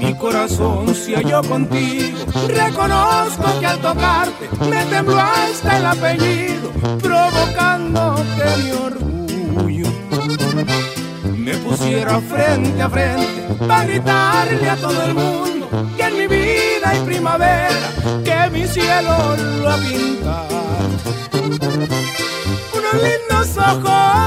Mi corazón se halló contigo. Reconozco que al tocarte me tembló hasta el apellido, provocando que mi orgullo me pusiera frente a frente para gritarle a todo el mundo que en mi vida hay primavera, que mi cielo lo ha pintado. Unos lindos ojos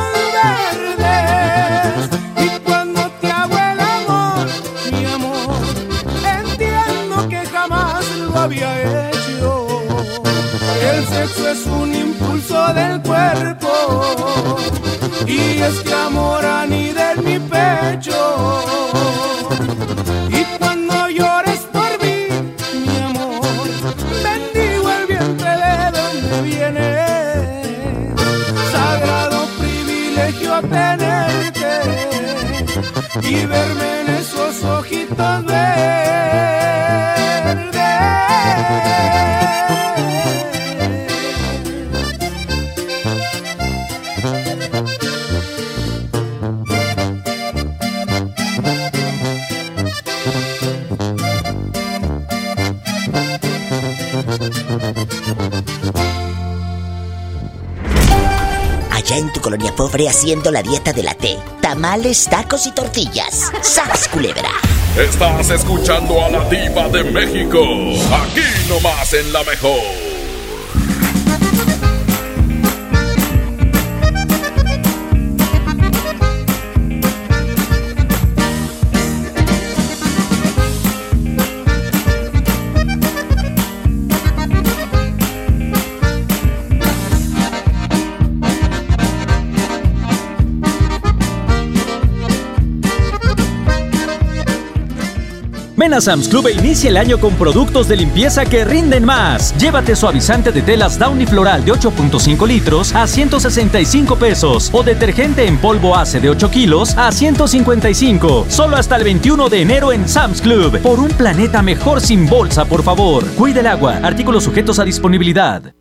y este amor anida en mi pecho. Y cuando llores por mí, mi amor, bendigo el vientre de donde viene. Sagrado privilegio tenerte y verme en esos ojitos Allá en tu colonia pobre haciendo la dieta de la T. Tamales, tacos y tortillas. ¡Sas, culebra! Estás escuchando a la diva de México. Aquí nomás en la mejor. A Sam's Club e inicia el año con productos de limpieza que rinden más. Llévate suavizante de telas Downy Floral de 8.5 litros a 165 pesos o detergente en polvo ACE de 8 kilos a 155. Solo hasta el 21 de enero en Sam's Club. Por un planeta mejor sin bolsa, por favor. Cuide el agua. Artículos sujetos a disponibilidad.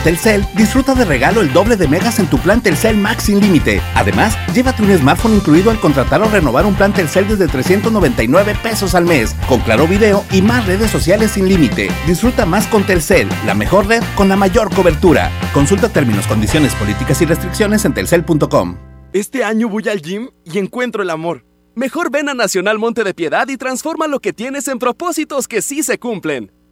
Telcel, disfruta de regalo el doble de megas en tu plan Telcel Max sin límite. Además, llévate un smartphone incluido al contratar o renovar un plan Telcel desde 399 pesos al mes, con claro video y más redes sociales sin límite. Disfruta más con Telcel, la mejor red con la mayor cobertura. Consulta términos, condiciones, políticas y restricciones en telcel.com. Este año voy al gym y encuentro el amor. Mejor ven a Nacional Monte de Piedad y transforma lo que tienes en propósitos que sí se cumplen.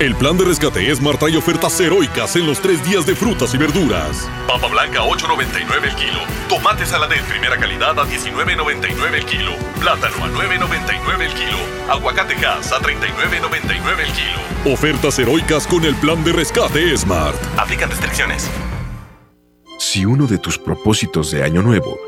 El plan de rescate Smart trae ofertas heroicas en los tres días de frutas y verduras. Papa blanca 8.99 el kilo. Tomate saladet primera calidad a 19.99 el kilo. Plátano a 9.99 el kilo. Aguacate gas a 39.99 el kilo. Ofertas heroicas con el plan de rescate Smart. Aplican restricciones. Si uno de tus propósitos de año nuevo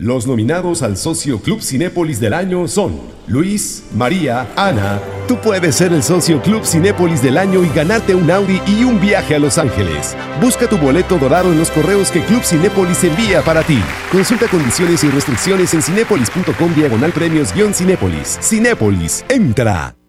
Los nominados al Socio Club Cinépolis del año son Luis, María, Ana. Tú puedes ser el Socio Club Cinépolis del año y ganarte un Audi y un viaje a Los Ángeles. Busca tu boleto dorado en los correos que Club Cinépolis envía para ti. Consulta condiciones y restricciones en cinépolis.com diagonal premios-cinépolis. Cinépolis, entra.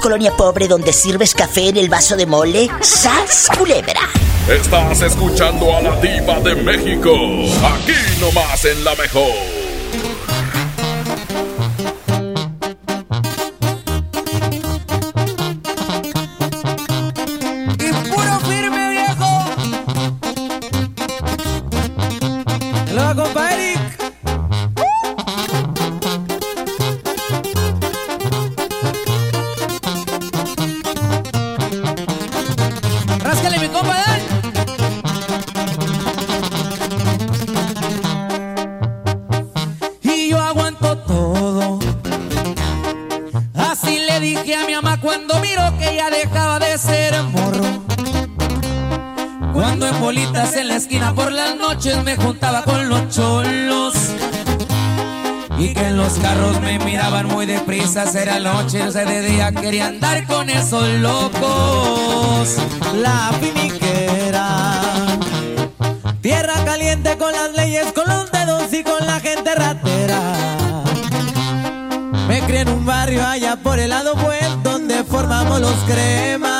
Colonia pobre donde sirves café en el vaso de mole, ¡sas, culebra! Estás escuchando a la diva de México. Aquí nomás en la mejor. Noches me juntaba con los cholos. Y que en los carros me miraban muy deprisa, era noche, o de día, quería andar con esos locos. La finiquera, tierra caliente con las leyes, con los dedos y con la gente ratera. Me crié en un barrio allá por el lado buen donde formamos los cremas.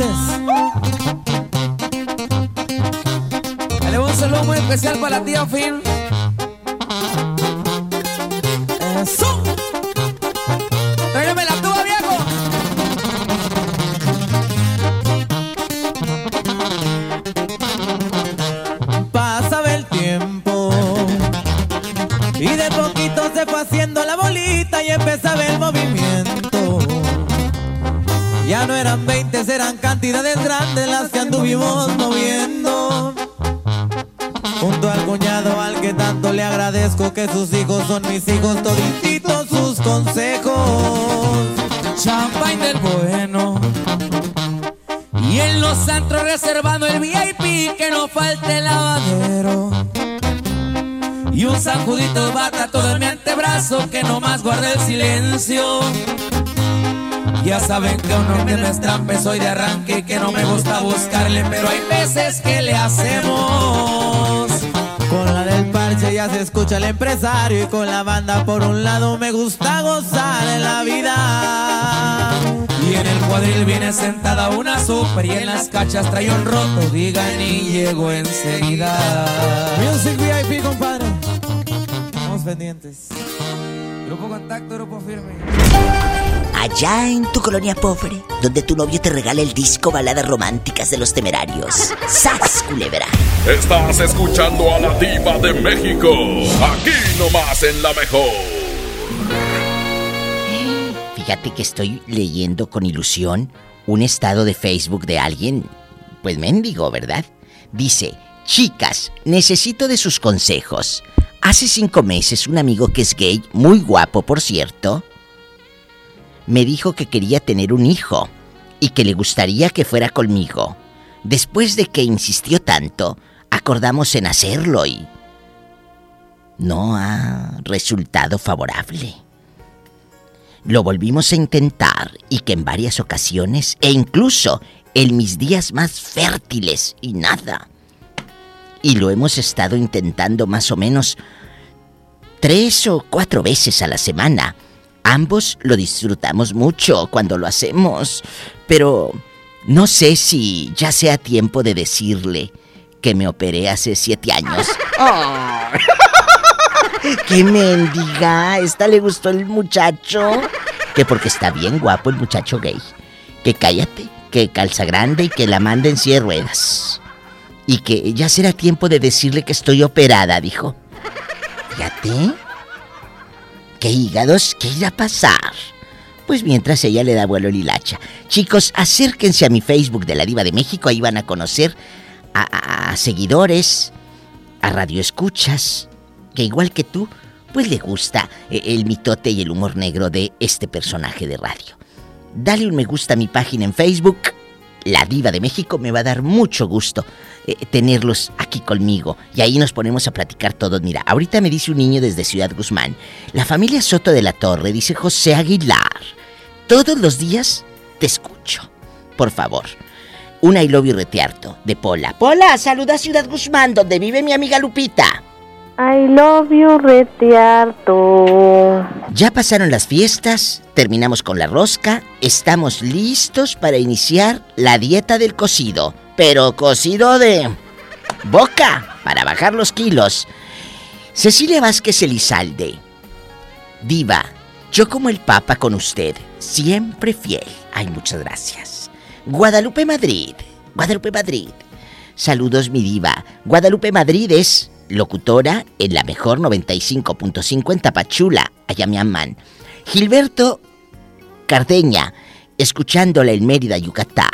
Pendientes. Le un saludo muy especial para la tía. Anduvimos moviendo. Junto al cuñado al que tanto le agradezco que sus hijos son mis hijos, todititos sus consejos. Champagne del bueno. Y en los antros reservando el VIP, que no falte el lavadero. Y un sacudito de bata todo en mi antebrazo, que no más guarde el silencio. Ya saben que uno que no soy de arranque y que no me gusta buscarle, pero hay veces que le hacemos. Con la del parche ya se escucha el empresario y con la banda por un lado me gusta gozar en la vida. Y en el cuadril viene sentada una super y en las cachas trae un roto, digan y llego enseguida. Music VIP, compadre. Estamos pendientes. Grupo Contacto, Grupo Firme. Allá en tu colonia pobre, donde tu novio te regala el disco Baladas Románticas de los Temerarios. ¡Sas, culebra! Estás escuchando a la diva de México, aquí nomás en La Mejor. Fíjate que estoy leyendo con ilusión un estado de Facebook de alguien, pues mendigo, ¿verdad? Dice, chicas, necesito de sus consejos. Hace cinco meses un amigo que es gay, muy guapo por cierto, me dijo que quería tener un hijo y que le gustaría que fuera conmigo. Después de que insistió tanto, acordamos en hacerlo y no ha resultado favorable. Lo volvimos a intentar y que en varias ocasiones e incluso en mis días más fértiles y nada. Y lo hemos estado intentando más o menos tres o cuatro veces a la semana Ambos lo disfrutamos mucho cuando lo hacemos, pero no sé si ya sea tiempo de decirle que me operé hace siete años. ¡Qué mendiga! ¿Esta le gustó el muchacho? Que porque está bien guapo el muchacho gay. Que cállate, que calza grande y que la manda en silla de ruedas. Y que ya será tiempo de decirle que estoy operada, dijo. Fíjate. ¿Qué hígados? ¿Qué irá a pasar? Pues mientras ella le da vuelo el hilacha. Chicos, acérquense a mi Facebook de la Diva de México, ahí van a conocer a, seguidores, a radioescuchas, que igual que tú, pues le gusta eh, el mitote y el humor negro de este personaje de radio. Dale un me gusta a mi página en Facebook la diva de México, me va a dar mucho gusto eh, tenerlos aquí conmigo. Y ahí nos ponemos a platicar todos. Mira, ahorita me dice un niño desde Ciudad Guzmán, la familia Soto de la Torre, dice José Aguilar, todos los días te escucho. Por favor. Una I love retearto de Pola. Pola, saluda a Ciudad Guzmán, donde vive mi amiga Lupita. I love you, Retiarto. Ya pasaron las fiestas, terminamos con la rosca, estamos listos para iniciar la dieta del cocido, pero cocido de boca, para bajar los kilos. Cecilia Vázquez Elizalde, diva, yo como el papa con usted, siempre fiel. Ay, muchas gracias. Guadalupe Madrid, Guadalupe Madrid. Saludos, mi diva. Guadalupe Madrid es locutora en la mejor 95.5 en Tapachula, aman. Gilberto Cardeña, escuchándola en Mérida, Yucatán.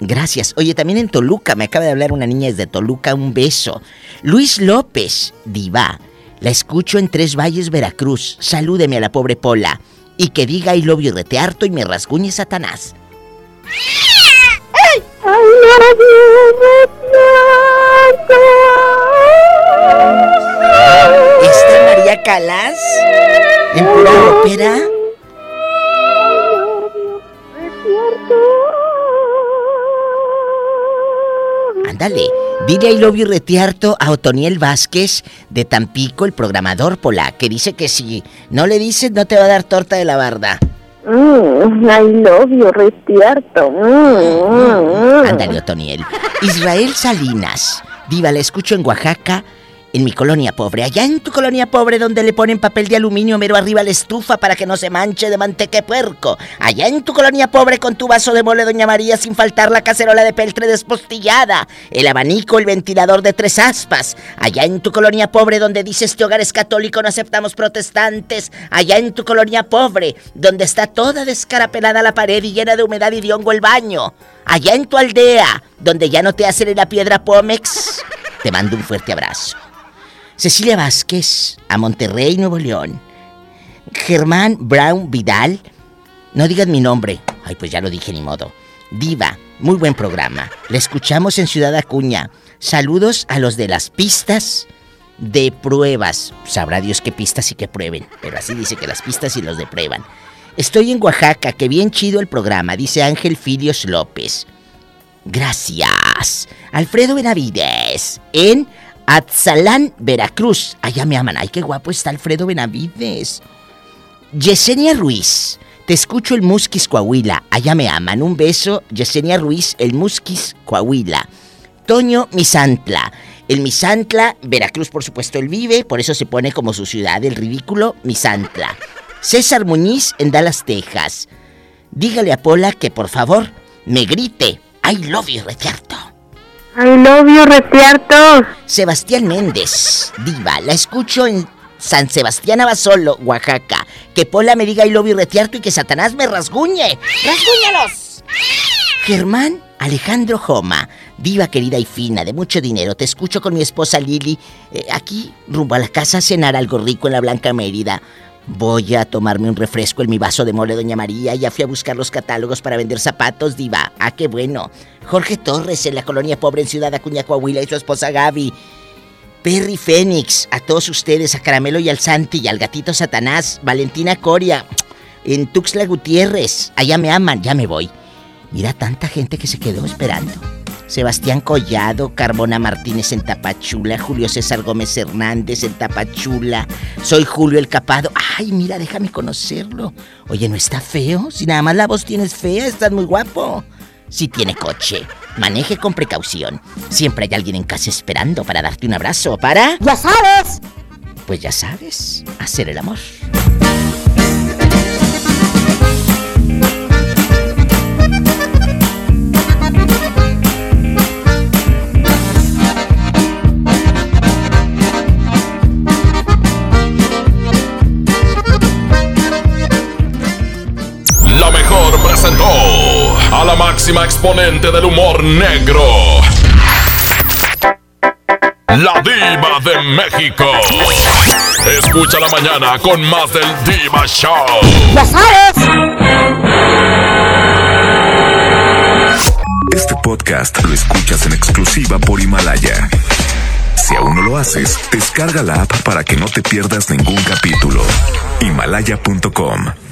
Gracias. Oye, también en Toluca, me acaba de hablar una niña desde Toluca, un beso. Luis López, diva. La escucho en Tres Valles, Veracruz. Salúdeme a la pobre Pola. Y que diga y love you retearto y me rasguñe Satanás. ¿Está María Calas? ¿En pura ópera? Ándale, dile I love you retiarto a Otoniel Vázquez de Tampico, el programador Pola, que dice que si no le dices no te va a dar torta de la barda. Mm, I love you, retiarto. Mm, mm, Ándale, Otoniel. Israel Salinas, diva, la escucho en Oaxaca en mi colonia pobre, allá en tu colonia pobre donde le ponen papel de aluminio mero arriba a la estufa para que no se manche de manteca puerco, allá en tu colonia pobre con tu vaso de mole Doña María sin faltar la cacerola de peltre despostillada, el abanico, el ventilador de tres aspas, allá en tu colonia pobre donde dices este hogar es católico, no aceptamos protestantes, allá en tu colonia pobre donde está toda descarapelada la pared y llena de humedad y de hongo el baño, allá en tu aldea donde ya no te hacen en la piedra Pómex, te mando un fuerte abrazo. Cecilia Vázquez, a Monterrey, Nuevo León. Germán Brown Vidal. No digas mi nombre. Ay, pues ya lo dije ni modo. Diva, muy buen programa. Le escuchamos en Ciudad Acuña. Saludos a los de las pistas de pruebas. Sabrá Dios qué pistas y qué prueben. Pero así dice que las pistas y los de prueban. Estoy en Oaxaca, que bien chido el programa, dice Ángel Filios López. Gracias. Alfredo Benavides, en Atzalán, Veracruz. Allá me aman. Ay, qué guapo está Alfredo Benavides. Yesenia Ruiz. Te escucho el Musquis Coahuila. Allá me aman. Un beso, Yesenia Ruiz, el Musquis Coahuila. Toño Misantla. El Misantla, Veracruz, por supuesto, él vive, por eso se pone como su ciudad, el ridículo Misantla. César Muñiz en Dallas, Texas. Dígale a Pola que por favor me grite. I love you. I love you, Retiarto. Sebastián Méndez, diva, la escucho en San Sebastián Abasolo, Oaxaca. Que Pola me diga I love you, y que Satanás me rasguñe. ¡Rasguñalos! Germán Alejandro Joma, diva querida y fina, de mucho dinero. Te escucho con mi esposa Lili, eh, aquí rumbo a la casa a cenar algo rico en la Blanca Mérida. Voy a tomarme un refresco en mi vaso de mole, Doña María. Ya fui a buscar los catálogos para vender zapatos, diva. Ah, qué bueno. Jorge Torres en la colonia pobre en Ciudad Acuña, Coahuila y su esposa Gaby. Perry Fénix, a todos ustedes, a Caramelo y al Santi y al gatito Satanás, Valentina Coria, en Tuxtla Gutiérrez. Allá me aman, ya me voy. Mira tanta gente que se quedó esperando. Sebastián Collado, Carbona Martínez en Tapachula, Julio César Gómez Hernández en Tapachula, soy Julio el Capado. Ay, mira, déjame conocerlo. Oye, ¿no está feo? Si nada más la voz tienes fea, estás muy guapo. Si tiene coche, maneje con precaución. Siempre hay alguien en casa esperando para darte un abrazo, para... ¡Ya sabes! Pues ya sabes, hacer el amor. Presentó a la máxima exponente del humor negro. La diva de México. Escucha la mañana con más del Diva Show. ¡Ya sabes! Este podcast lo escuchas en exclusiva por Himalaya. Si aún no lo haces, descarga la app para que no te pierdas ningún capítulo. Himalaya.com